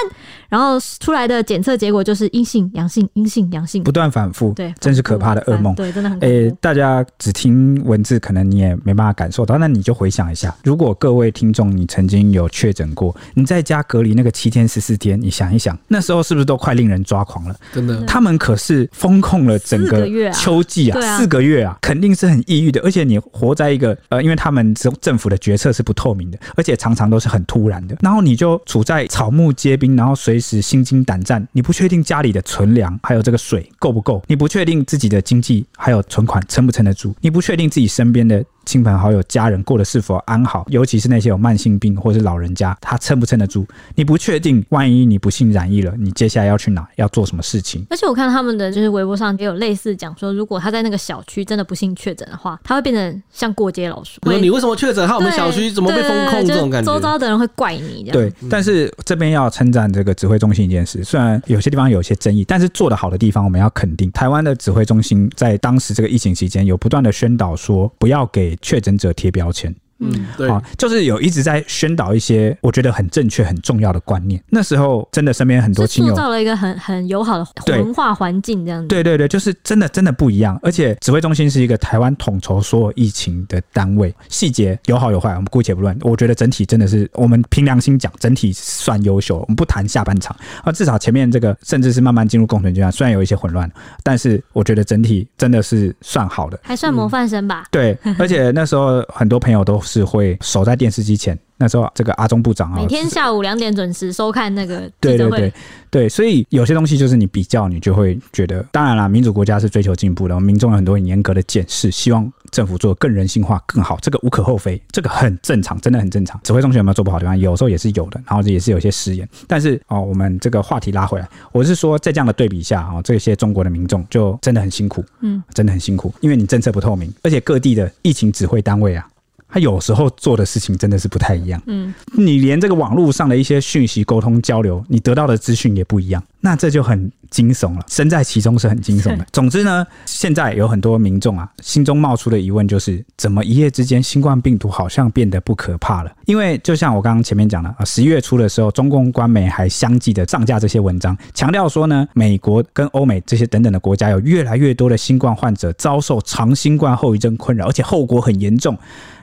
然后出来的检测结果就是阴性、阳性、阴性、阳性，不断反复，对，真是可怕的噩梦。对，真的很。诶，大家只听文字，可能你也没办法感受到。那你就回想一下，如果各位听众你曾经有确诊过，你在家隔离。那个七天十四天，你想一想，那时候是不是都快令人抓狂了？真的，他们可是封控了整个秋季啊，四个月啊，肯定是很抑郁的。而且你活在一个呃，因为他们政政府的决策是不透明的，而且常常都是很突然的。然后你就处在草木皆兵，然后随时心惊胆战。你不确定家里的存粮还有这个水够不够，你不确定自己的经济还有存款撑不撑得住，你不确定自己身边的。亲朋好友、家人过得是否安好？尤其是那些有慢性病或是老人家，他撑不撑得住？你不确定，万一你不幸染疫了，你接下来要去哪？要做什么事情？而且我看他们的就是微博上也有类似讲说，如果他在那个小区真的不幸确诊的话，他会变成像过街老鼠。你为什么确诊？他我们小区怎么被封控？这种感觉，周遭的人会怪你这样。对，但是这边要称赞这个指挥中心一件事，虽然有些地方有些争议，但是做得好的地方我们要肯定。台湾的指挥中心在当时这个疫情期间，有不断的宣导说，不要给确诊者贴标签。嗯，对啊，就是有一直在宣导一些我觉得很正确、很重要的观念。那时候真的身边很多亲友塑造了一个很很友好的文化环境，这样子。对对对，就是真的真的不一样。而且指挥中心是一个台湾统筹所有疫情的单位，细节有好有坏，我们姑且不论。我觉得整体真的是我们凭良心讲，整体算优秀。我们不谈下半场啊，至少前面这个甚至是慢慢进入共存阶段，虽然有一些混乱，但是我觉得整体真的是算好的，还算模范生吧。嗯、对，(laughs) 而且那时候很多朋友都是会守在电视机前。那时候，这个阿中部长啊，每天下午两点准时收看那个对对对对，所以有些东西就是你比较，你就会觉得，当然啦，民主国家是追求进步的，民众有很多很严格的检视，希望政府做更人性化、更好，这个无可厚非，这个很正常，真的很正常。指挥中心有没有做不好的地方？有时候也是有的，然后也是有些失言。但是哦，我们这个话题拉回来，我是说，在这样的对比下啊，这些中国的民众就真的很辛苦，嗯，真的很辛苦，因为你政策不透明，而且各地的疫情指挥单位啊。他有时候做的事情真的是不太一样，嗯，你连这个网络上的一些讯息沟通交流，你得到的资讯也不一样，那这就很惊悚了，身在其中是很惊悚的。总之呢，现在有很多民众啊，心中冒出的疑问就是，怎么一夜之间新冠病毒好像变得不可怕了？因为就像我刚刚前面讲的啊，十一月初的时候，中共官媒还相继的上架这些文章，强调说呢，美国跟欧美这些等等的国家有越来越多的新冠患者遭受长新冠后遗症困扰，而且后果很严重。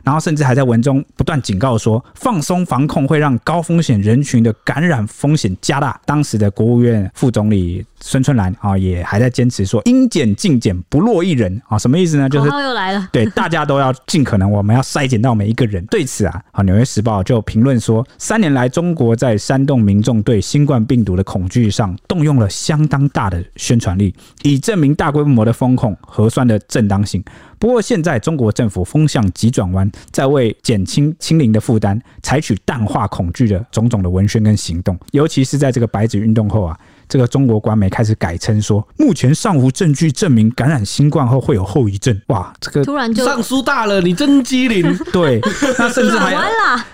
然后甚至还在文中不断警告说，放松防控会让高风险人群的感染风险加大。当时的国务院副总理孙春兰啊，也还在坚持说，应检尽检，不落一人啊。什么意思呢？就是又来了，对，大家都要尽可能，我们要筛检到每一个人。对此啊，啊，《纽约时报》就评论说，三年来中国在煽动民众对新冠病毒的恐惧上，动用了相当大的宣传力，以证明大规模的封控核酸的正当性。不过现在中国政府风向急转弯，在为减轻清零的负担，采取淡化恐惧的种种的文宣跟行动，尤其是在这个白纸运动后啊。这个中国官媒开始改称说，目前尚无证据证明感染新冠后会有后遗症。哇，这个突然就上书大了，你真机灵。(laughs) 对，那甚至还有，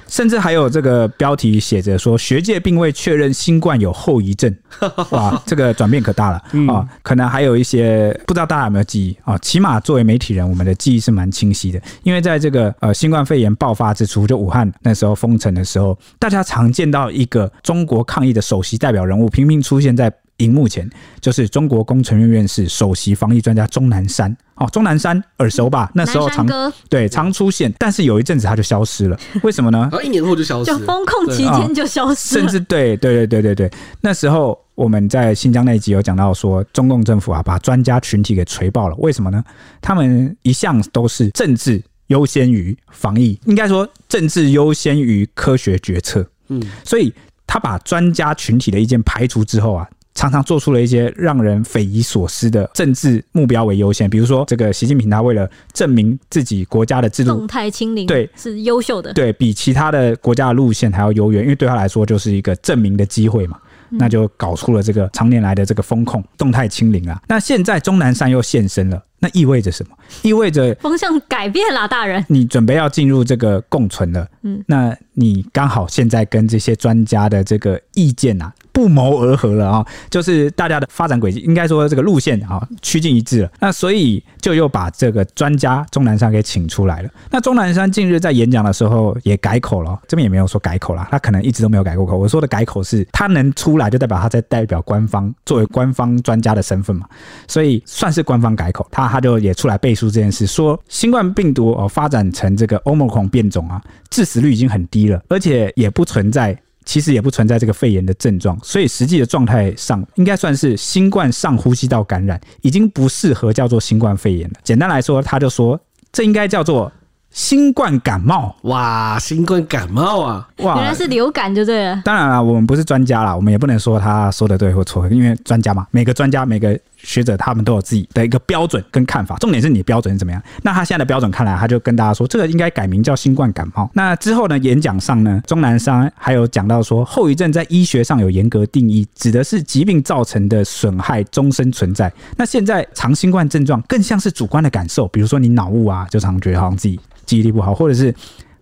甚至还有这个标题写着说，学界并未确认新冠有后遗症。(laughs) 哇，这个转变可大了啊！可能还有一些不知道大家有没有记忆啊？起码作为媒体人，我们的记忆是蛮清晰的，因为在这个呃新冠肺炎爆发之初，就武汉那时候封城的时候，大家常见到一个中国抗疫的首席代表人物频频出现在。荧幕前就是中国工程院院士、首席防疫专家钟南山哦，钟南山耳熟吧？那时候常对常出现，但是有一阵子他就消失了，为什么呢？(laughs) 一年后就消失了，就封控期间就消失了，甚至对对对对对对，那时候我们在新疆那一集有讲到说，中共政府啊把专家群体给锤爆了，为什么呢？他们一向都是政治。优先于防疫，应该说政治优先于科学决策。嗯，所以他把专家群体的意见排除之后啊。常常做出了一些让人匪夷所思的政治目标为优先，比如说这个习近平他为了证明自己国家的制度动态清零对是优秀的，对比其他的国家的路线还要优越，因为对他来说就是一个证明的机会嘛，那就搞出了这个常年来的这个风控动态清零啊。那现在钟南山又现身了，那意味着什么？意味着风向改变了，大人，你准备要进入这个共存了，嗯，那你刚好现在跟这些专家的这个意见啊。不谋而合了啊，就是大家的发展轨迹，应该说这个路线啊趋近一致了。那所以就又把这个专家钟南山给请出来了。那钟南山近日在演讲的时候也改口了，这边也没有说改口了，他可能一直都没有改过口。我说的改口是他能出来，就代表他在代表官方，作为官方专家的身份嘛，所以算是官方改口。他他就也出来背书这件事，说新冠病毒哦发展成这个 Omicron 变种啊，致死率已经很低了，而且也不存在。其实也不存在这个肺炎的症状，所以实际的状态上应该算是新冠上呼吸道感染，已经不适合叫做新冠肺炎了。简单来说，他就说这应该叫做新冠感冒。哇，新冠感冒啊！哇，原来是流感就对了。当然了，我们不是专家啦，我们也不能说他说的对或错，因为专家嘛，每个专家每个。学者他们都有自己的一个标准跟看法，重点是你的标准是怎么样？那他现在的标准看来，他就跟大家说，这个应该改名叫新冠感冒。那之后呢，演讲上呢，钟南山还有讲到说，后遗症在医学上有严格定义，指的是疾病造成的损害终身存在。那现在长新冠症状更像是主观的感受，比如说你脑雾啊，就常觉得好像自己记忆力不好，或者是。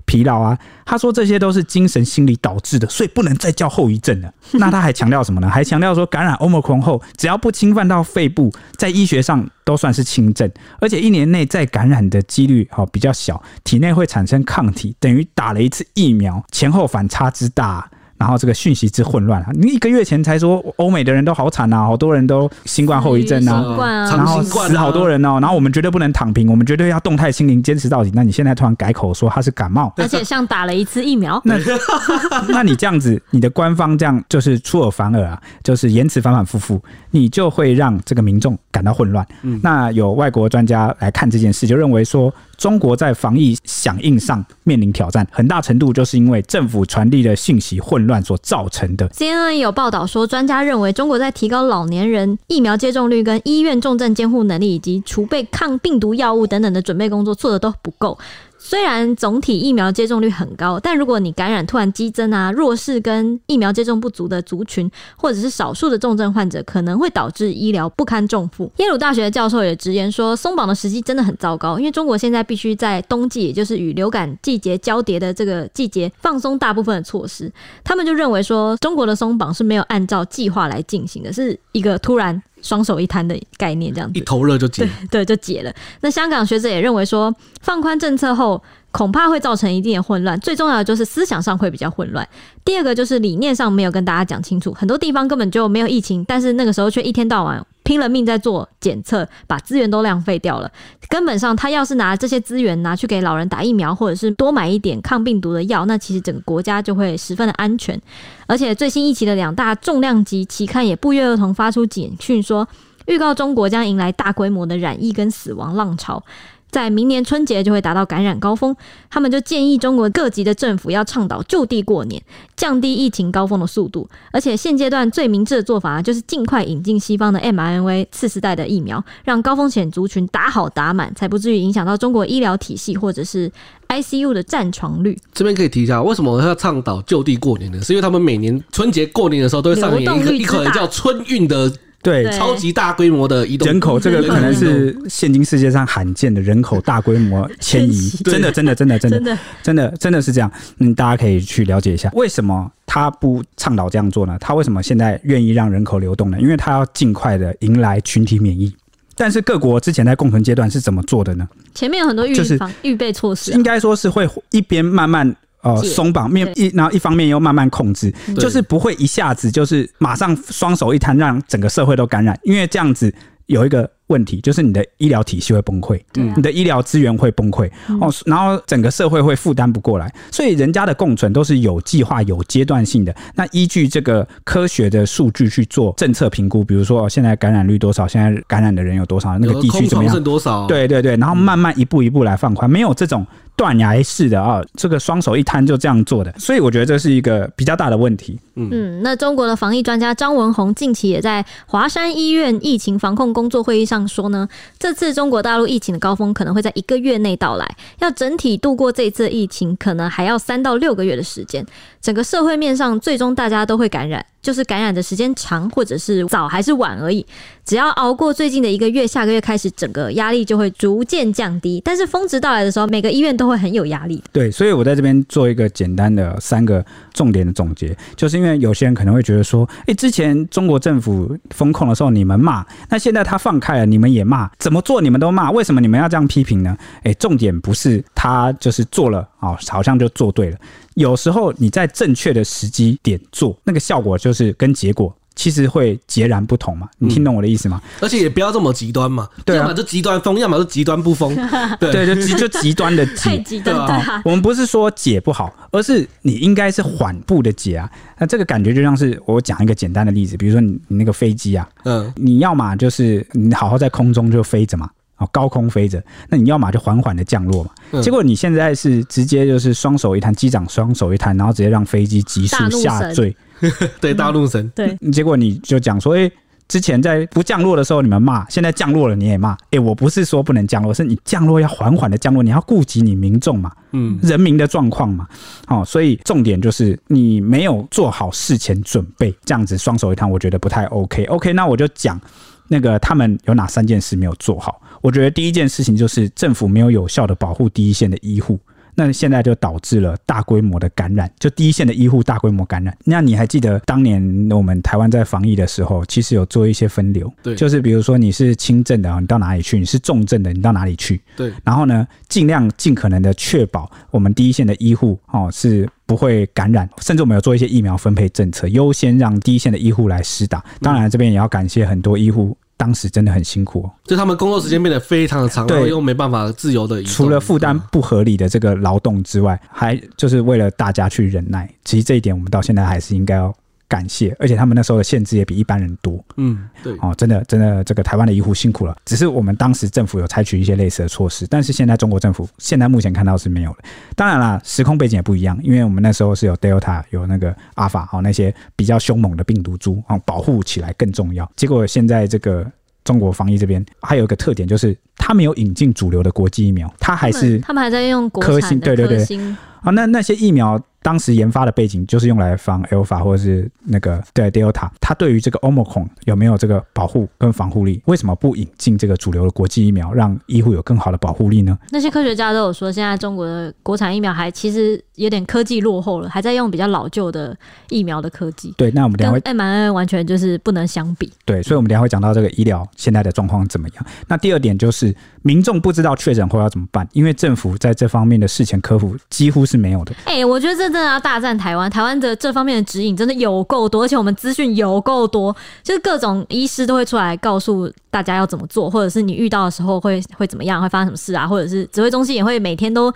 疲劳啊，他说这些都是精神心理导致的，所以不能再叫后遗症了。(laughs) 那他还强调什么呢？还强调说感染 Omicron 后，只要不侵犯到肺部，在医学上都算是轻症，而且一年内再感染的几率好比较小，体内会产生抗体，等于打了一次疫苗，前后反差之大。然后这个讯息之混乱啊！你一个月前才说欧美的人都好惨啊，好多人都新冠后遗症啊，然后死好多人哦。然后我们绝对不能躺平，我们绝对要动态清零，坚持到底。那你现在突然改口说他是感冒，而且像打了一次疫苗，那 (laughs) 那你这样子，你的官方这样就是出尔反尔啊，就是言辞反反复复，你就会让这个民众感到混乱。那有外国专家来看这件事，就认为说。中国在防疫响应上面临挑战，很大程度就是因为政府传递的信息混乱所造成的。CNN 有报道说，专家认为中国在提高老年人疫苗接种率、跟医院重症监护能力以及储备抗病毒药物等等的准备工作做的都不够。虽然总体疫苗接种率很高，但如果你感染突然激增啊，弱势跟疫苗接种不足的族群，或者是少数的重症患者，可能会导致医疗不堪重负。耶鲁大学的教授也直言说，松绑的时机真的很糟糕，因为中国现在必须在冬季，也就是与流感季节交叠的这个季节，放松大部分的措施。他们就认为说，中国的松绑是没有按照计划来进行的，是一个突然。双手一摊的概念，这样子一头热就解，对，(laughs) 对，就解了。那香港学者也认为说，放宽政策后，恐怕会造成一定的混乱。最重要的就是思想上会比较混乱。第二个就是理念上没有跟大家讲清楚，很多地方根本就没有疫情，但是那个时候却一天到晚拼了命在做检测，把资源都浪费掉了。根本上，他要是拿这些资源拿去给老人打疫苗，或者是多买一点抗病毒的药，那其实整个国家就会十分的安全。而且最新一期的两大重量级期刊也不约而同发出警讯说，预告中国将迎来大规模的染疫跟死亡浪潮。在明年春节就会达到感染高峰，他们就建议中国各级的政府要倡导就地过年，降低疫情高峰的速度。而且现阶段最明智的做法就是尽快引进西方的 mRNA 次世代的疫苗，让高风险族群打好打满，才不至于影响到中国医疗体系或者是 ICU 的占床率。这边可以提一下，为什么要倡导就地过年呢？是因为他们每年春节过年的时候都会上演一个一个叫春运的。对，超级大规模的移动人口，这个可能是现今世界上罕见的人口大规模迁移，真的，真的，真的，真的，真的，真的是这样。嗯，大家可以去了解一下，为什么他不倡导这样做呢？他为什么现在愿意让人口流动呢？因为他要尽快的迎来群体免疫。但是各国之前在共存阶段是怎么做的呢？前面有很多预防预备措施，应该说是会一边慢慢。呃，松绑面一，然后一方面又慢慢控制，就是不会一下子就是马上双手一摊，让整个社会都感染，因为这样子有一个问题，就是你的医疗体系会崩溃，对啊你的医疗资源会崩溃哦，然后整个社会会负担不过来，所以人家的共存都是有计划、有阶段性的。那依据这个科学的数据去做政策评估，比如说现在感染率多少，现在感染的人有多少，那个地区怎么样，剩多少？对对对，然后慢慢一步一步来放宽，没有这种。断崖式的啊，这个双手一摊就这样做的，所以我觉得这是一个比较大的问题。嗯，那中国的防疫专家张文宏近期也在华山医院疫情防控工作会议上说呢，这次中国大陆疫情的高峰可能会在一个月内到来，要整体度过这次疫情，可能还要三到六个月的时间。整个社会面上，最终大家都会感染，就是感染的时间长或者是早还是晚而已。只要熬过最近的一个月，下个月开始，整个压力就会逐渐降低。但是峰值到来的时候，每个医院都会很有压力。对，所以我在这边做一个简单的三个重点的总结，就是因为有些人可能会觉得说，哎，之前中国政府封控的时候你们骂，那现在他放开了你们也骂，怎么做你们都骂，为什么你们要这样批评呢？哎，重点不是他就是做了啊，好像就做对了。有时候你在正确的时机点做，那个效果就是跟结果。其实会截然不同嘛？你听懂我的意思吗？嗯、而且也不要这么极端嘛，对啊、要么就极端疯，要么就极端不疯。(laughs) 对对，就极就极端的解，(laughs) 太极端对、啊、我们不是说解不好，而是你应该是缓步的解啊。那这个感觉就像是我讲一个简单的例子，比如说你你那个飞机啊，嗯，你要么就是你好好在空中就飞着嘛，哦，高空飞着，那你要么就缓缓的降落嘛。嗯、结果你现在是直接就是双手一摊，机长双手一摊，然后直接让飞机急速下坠。(laughs) 对，大陆神。对，结果你就讲说，哎、欸，之前在不降落的时候你们骂，现在降落了你也骂。哎、欸，我不是说不能降落，是你降落要缓缓的降落，你要顾及你民众嘛，嗯，人民的状况嘛。哦，所以重点就是你没有做好事前准备，这样子双手一摊，我觉得不太 OK。OK，那我就讲那个他们有哪三件事没有做好。我觉得第一件事情就是政府没有有效的保护第一线的医护。那现在就导致了大规模的感染，就第一线的医护大规模感染。那你还记得当年我们台湾在防疫的时候，其实有做一些分流，对，就是比如说你是轻症的，你到哪里去？你是重症的，你到哪里去？对。然后呢，尽量尽可能的确保我们第一线的医护哦是不会感染，甚至我们有做一些疫苗分配政策，优先让第一线的医护来施打。当然，这边也要感谢很多医护。当时真的很辛苦哦，就他们工作时间变得非常的长，对，又没办法自由的。除了负担不合理的这个劳动之外，还就是为了大家去忍耐。其实这一点我们到现在还是应该要感谢，而且他们那时候的限制也比一般人多。嗯，对，哦，真的真的，这个台湾的医护辛苦了。只是我们当时政府有采取一些类似的措施，但是现在中国政府现在目前看到是没有了。当然啦，时空背景也不一样，因为我们那时候是有 Delta 有那个 Alpha 哦，那些比较凶猛的病毒株哦，保护起来更重要。结果现在这个。中国防疫这边还有一个特点，就是他没有引进主流的国际疫苗，他还是他们还在用国产的科兴，对对对，啊，那那些疫苗。当时研发的背景就是用来防 Alpha 或者是那个对 Delta，它对于这个 Omicron 有没有这个保护跟防护力？为什么不引进这个主流的国际疫苗，让医护有更好的保护力呢？那些科学家都有说，现在中国的国产疫苗还其实有点科技落后了，还在用比较老旧的疫苗的科技。对，那我们等下会 mRNA 完全就是不能相比。对，所以我们等下会讲到这个医疗现在的状况怎么样。那第二点就是民众不知道确诊后要怎么办，因为政府在这方面的事前科普几乎是没有的。哎、欸，我觉得这真的要大战。台湾台湾的这方面的指引真的有够多，而且我们资讯有够多，就是各种医师都会出来告诉大家要怎么做，或者是你遇到的时候会会怎么样，会发生什么事啊，或者是指挥中心也会每天都。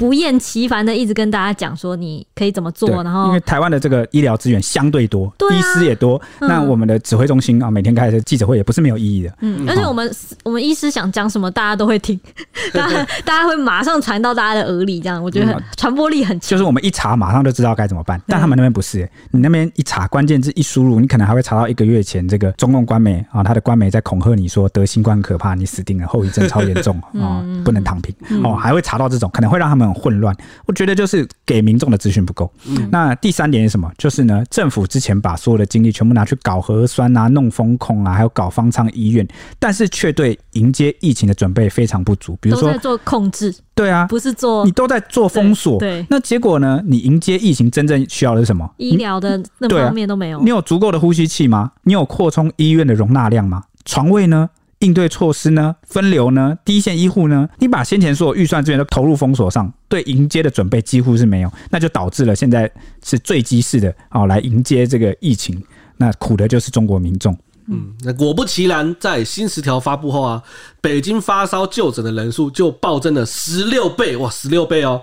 不厌其烦的一直跟大家讲说你可以怎么做，然后因为台湾的这个医疗资源相对多，医师也多，嗯、那我们的指挥中心啊，每天开的记者会也不是没有意义的。嗯，而且我们、哦、我们医师想讲什么，大家都会听，(laughs) 大家大家会马上传到大家的耳里，这样我觉得很传、嗯、播力很强。就是我们一查马上就知道该怎么办，但他们那边不是、欸，你那边一查关键字一输入，你可能还会查到一个月前这个中共官媒啊，他的官媒在恐吓你说得新冠可怕，你死定了，后遗症超严重 (laughs) 啊，不能躺平哦，还会查到这种，可能会让他们很混乱。我觉得就是给民众的资讯不够。嗯，那第三点是什么？就是呢，政府之前把所有的精力全部拿去搞核酸啊、弄风控啊，还有搞方舱医院，但是却对迎接疫情的准备非常不足。比如说在做控制，对啊，不是做你都在做封锁。对，那结果呢？你迎接疫情真正需要的是什么？医疗的那方面都没有。你有足够的呼吸器吗？你有扩充医院的容纳量吗？床位呢？应对措施呢？分流呢？第一线医护呢？你把先前所有预算资源都投入封锁上，对迎接的准备几乎是没有，那就导致了现在是坠机式的哦来迎接这个疫情，那苦的就是中国民众。嗯，那果不其然，在新十条发布后啊，北京发烧就诊的人数就暴增了十六倍，哇，十六倍哦！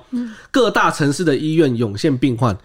各大城市的医院涌现病患，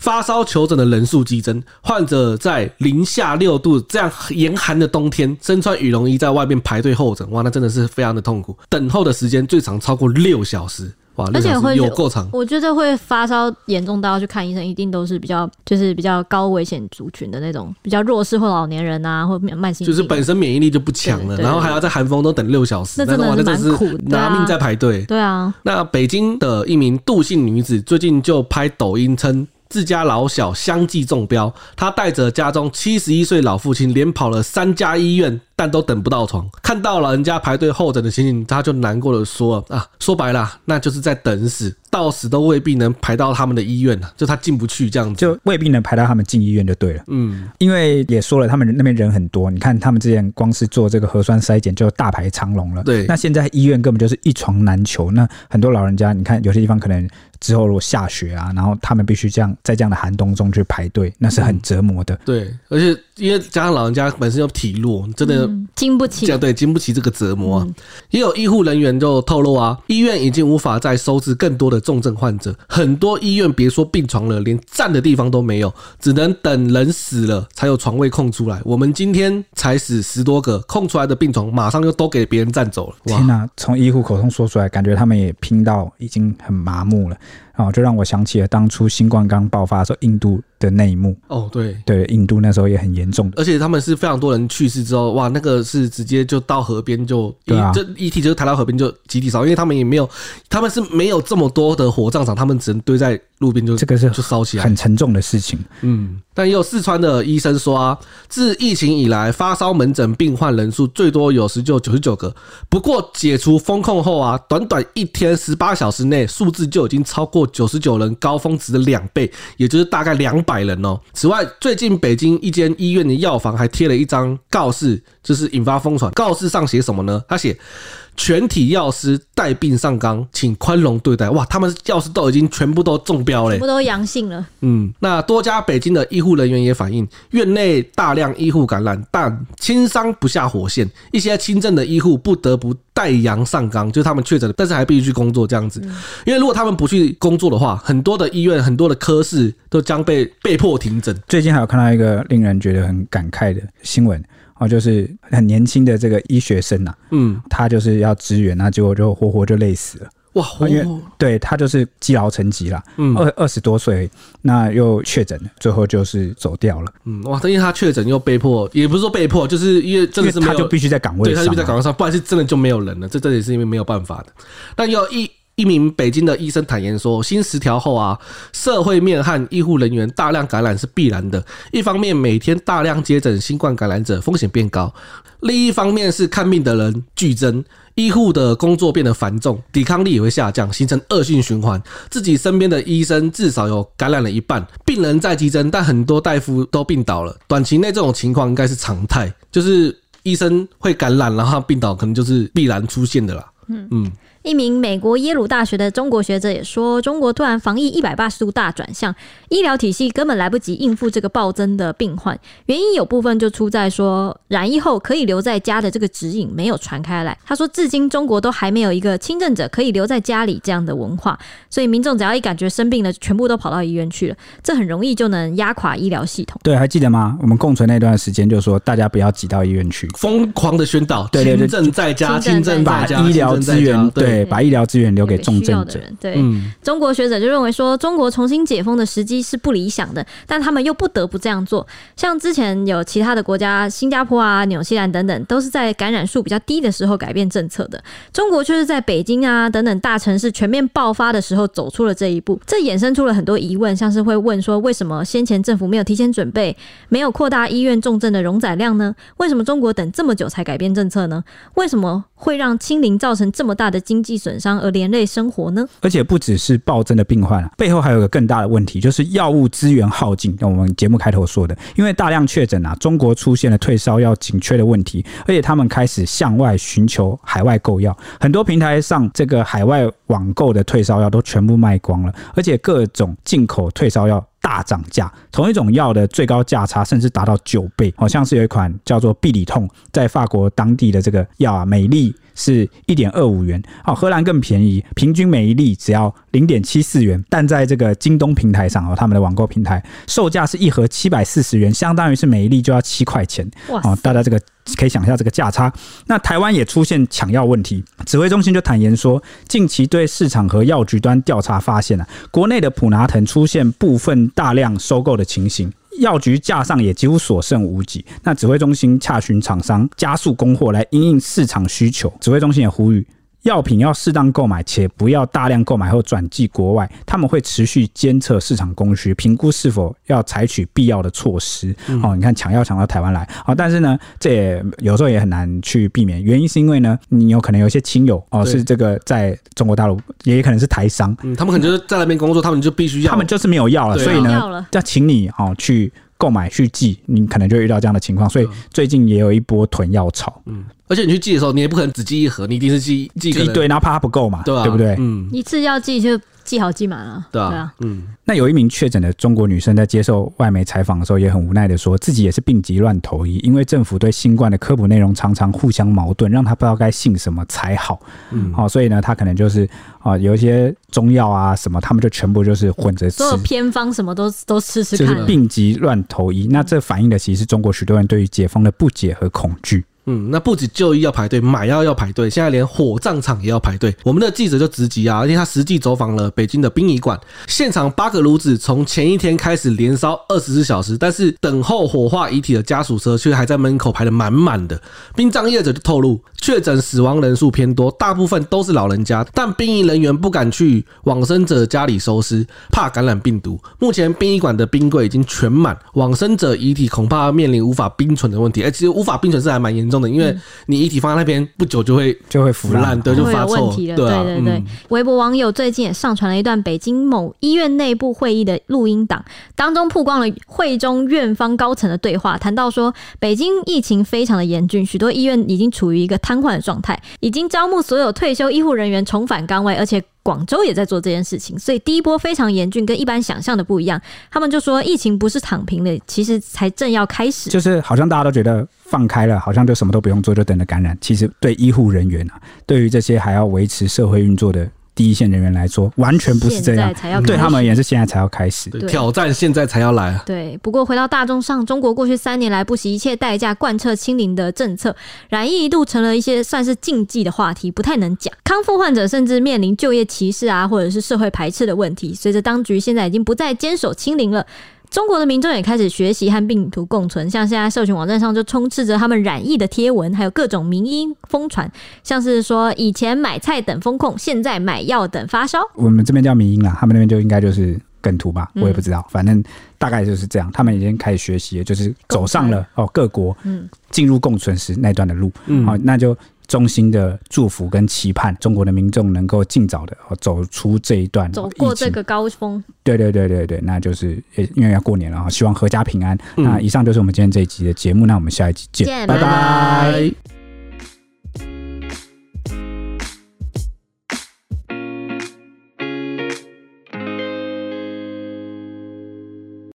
发烧求诊的人数激增，患者在零下六度这样严寒的冬天，身穿羽绒衣在外面排队候诊，哇，那真的是非常的痛苦，等候的时间最长超过六小时。而且会有够长，我觉得会发烧严重到要去看医生，一定都是比较就是比较高危险族群的那种，比较弱势或老年人啊，或慢性就是本身免疫力就不强了，然后还要在寒风中等六小时，那真的蛮苦的，拿命在排队。对啊，那北京的一名杜姓女子最近就拍抖音称。自家老小相继中标，他带着家中七十一岁老父亲连跑了三家医院，但都等不到床。看到老人家排队候诊的情形，他就难过的说：“啊，说白了，那就是在等死，到死都未必能排到他们的医院了，就他进不去这样子，就未必能排到他们进医院就对了。”嗯，因为也说了，他们那边人很多，你看他们之前光是做这个核酸筛检就大排长龙了。对，那现在医院根本就是一床难求，那很多老人家，你看有些地方可能。之后如果下雪啊，然后他们必须这样在这样的寒冬中去排队，那是很折磨的。嗯、对，而且因为加上老人家本身又体弱，真的、嗯、经不起。对，经不起这个折磨啊。嗯、也有医护人员就透露啊，医院已经无法再收治更多的重症患者，很多医院别说病床了，连站的地方都没有，只能等人死了才有床位空出来。我们今天才死十多个，空出来的病床马上就都给别人占走了。天哪，从医护口中说出来，感觉他们也拼到已经很麻木了。哦，就让我想起了当初新冠刚爆发的时候，印度的那一幕。哦，对对，印度那时候也很严重，而且他们是非常多人去世之后，哇，那个是直接就到河边就，对啊，就遗体就抬到河边就集体烧，因为他们也没有，他们是没有这么多的火葬场，他们只能堆在路边就这个是就烧起来，很沉重的事情。嗯，但也有四川的医生说啊，自疫情以来，发烧门诊病患人数最多有时就九十九个，不过解除封控后啊，短短一天十八小时内，数字就已经超过。九十九人高峰值的两倍，也就是大概两百人哦。此外，最近北京一间医院的药房还贴了一张告示，就是引发疯传。告示上写什么呢？他写。全体药师带病上岗，请宽容对待。哇，他们药师都已经全部都中标了，全部都阳性了。嗯，那多家北京的医护人员也反映，院内大量医护感染，但轻伤不下火线。一些轻症的医护不得不带阳上岗，就是他们确诊了，但是还必须去工作这样子。因为如果他们不去工作的话，很多的医院、很多的科室都将被被迫停诊。最近还有看到一个令人觉得很感慨的新闻。哦，就是很年轻的这个医学生呐，嗯，他就是要支援，那结果就活活就累死了。哇，因为对他就是积劳成疾了，嗯，二二十多岁，那又确诊了，最后就是走掉了。嗯，哇，因为他确诊又被迫，也不是说被迫，就是因为真的是，他就必须在岗位上，对，他就必须在岗位上，不然是真的就没有人了。这这也是因为没有办法的。但要一。一名北京的医生坦言说：“新十条后啊，社会面和医护人员大量感染是必然的。一方面，每天大量接诊新冠感染者，风险变高；另一方面是看病的人剧增，医护的工作变得繁重，抵抗力也会下降，形成恶性循环。自己身边的医生至少有感染了一半，病人在激增，但很多大夫都病倒了。短期内这种情况应该是常态，就是医生会感染，然后病倒，可能就是必然出现的啦。嗯嗯。”一名美国耶鲁大学的中国学者也说，中国突然防疫一百八十度大转向，医疗体系根本来不及应付这个暴增的病患。原因有部分就出在说，染疫后可以留在家的这个指引没有传开来。他说，至今中国都还没有一个轻症者可以留在家里这样的文化，所以民众只要一感觉生病了，全部都跑到医院去了，这很容易就能压垮医疗系统。对，还记得吗？我们共存那段时间，就说大家不要挤到医院去，疯狂的宣导，对对对，轻症在家，轻症把医疗资源对。对，把医疗资源留给重症者。对，嗯、中国学者就认为说，中国重新解封的时机是不理想的，但他们又不得不这样做。像之前有其他的国家，新加坡啊、纽西兰等等，都是在感染数比较低的时候改变政策的。中国却是在北京啊等等大城市全面爆发的时候走出了这一步，这衍生出了很多疑问，像是会问说，为什么先前政府没有提前准备，没有扩大医院重症的容载量呢？为什么中国等这么久才改变政策呢？为什么会让清零造成这么大的经经济损伤而连累生活呢？而且不只是暴增的病患啊，背后还有个更大的问题，就是药物资源耗尽。那我们节目开头说的，因为大量确诊啊，中国出现了退烧药紧缺的问题，而且他们开始向外寻求海外购药，很多平台上这个海外网购的退烧药都全部卖光了，而且各种进口退烧药大涨价，同一种药的最高价差甚至达到九倍。好像是有一款叫做必理痛，在法国当地的这个药啊，每粒是一点二五元。好，荷兰更便宜，平均每一粒只要零点七四元。但在这个京东平台上哦，他们的网购平台售价是一盒七百四十元，相当于是每一粒就要七块钱。哇！哦，大家这个可以想一下这个价差。那台湾也出现抢药问题，指挥中心就坦言说，近期对市场和药局端调查发现啊，国内的普拿疼出现部分大量收购的的情形。药局架上也几乎所剩无几，那指挥中心洽询厂商加速供货来因应市场需求。指挥中心也呼吁。药品要适当购买，且不要大量购买后转寄国外。他们会持续监测市场供需，评估是否要采取必要的措施。嗯、哦，你看抢药抢到台湾来，好、哦，但是呢，这也有时候也很难去避免。原因是因为呢，你有可能有一些亲友哦，是这个在中国大陆，也可能是台商，嗯，他们可能就是在那边工作，他们就必须要，他们就是没有药了，所以呢，要请你哦去。购买去寄，你可能就会遇到这样的情况，所以最近也有一波囤药潮。嗯，而且你去寄的时候，你也不可能只寄一盒，你一定是寄寄一堆，然后怕它不够嘛，对吧？对不对？嗯，一次要寄就。记好记满了，对啊，嗯，那有一名确诊的中国女生在接受外媒采访的时候，也很无奈的说，自己也是病急乱投医，因为政府对新冠的科普内容常常互相矛盾，让她不知道该信什么才好。嗯，好，所以呢，她可能就是啊，有一些中药啊什么，他们就全部就是混着吃，所有偏方什么都都吃吃看，就是病急乱投医。那这反映的其实是中国许多人对于解封的不解和恐惧。嗯，那不止就医要排队，买药要排队，现在连火葬场也要排队。我们的记者就直击啊，而且他实际走访了北京的殡仪馆，现场八个炉子从前一天开始连烧二十四小时，但是等候火化遗体的家属车却还在门口排得满满的。殡葬业者就透露，确诊死亡人数偏多，大部分都是老人家，但殡仪人员不敢去往生者家里收尸，怕感染病毒。目前殡仪馆的冰柜已经全满，往生者遗体恐怕要面临无法冰存的问题。哎，其实无法冰存是还蛮严重的。因为你遗体放在那边不久就会就会腐烂，对，就发臭，问题了。对啊，对对对。微博网友最近也上传了一段北京某医院内部会议的录音档，当中曝光了会中院方高层的对话，谈到说北京疫情非常的严峻，许多医院已经处于一个瘫痪的状态，已经招募所有退休医护人员重返岗位，而且。广州也在做这件事情，所以第一波非常严峻，跟一般想象的不一样。他们就说疫情不是躺平的，其实才正要开始。就是好像大家都觉得放开了，好像就什么都不用做，就等着感染。其实对医护人员啊，对于这些还要维持社会运作的。第一线人员来说，完全不是这样。对他们也是现在才要开始，对挑战现在才要来。对，不过回到大众上，中国过去三年来不惜一切代价贯彻清零的政策，染疫一度成了一些算是禁忌的话题，不太能讲。康复患者甚至面临就业歧视啊，或者是社会排斥的问题。随着当局现在已经不再坚守清零了。中国的民众也开始学习和病毒共存，像现在社群网站上就充斥着他们染疫的贴文，还有各种民音疯传，像是说以前买菜等风控，现在买药等发烧。我们这边叫民音啦，他们那边就应该就是梗图吧，我也不知道，反正大概就是这样。他们已经开始学习，就是走上了哦各国嗯进入共存时那段的路，嗯，好，那就。衷心的祝福跟期盼，中国的民众能够尽早的走出这一段，走过这个高峰。对对对对对，那就是因为要过年了啊，希望阖家平安。嗯、那以上就是我们今天这一集的节目，那我们下一集见，见拜拜。拜拜。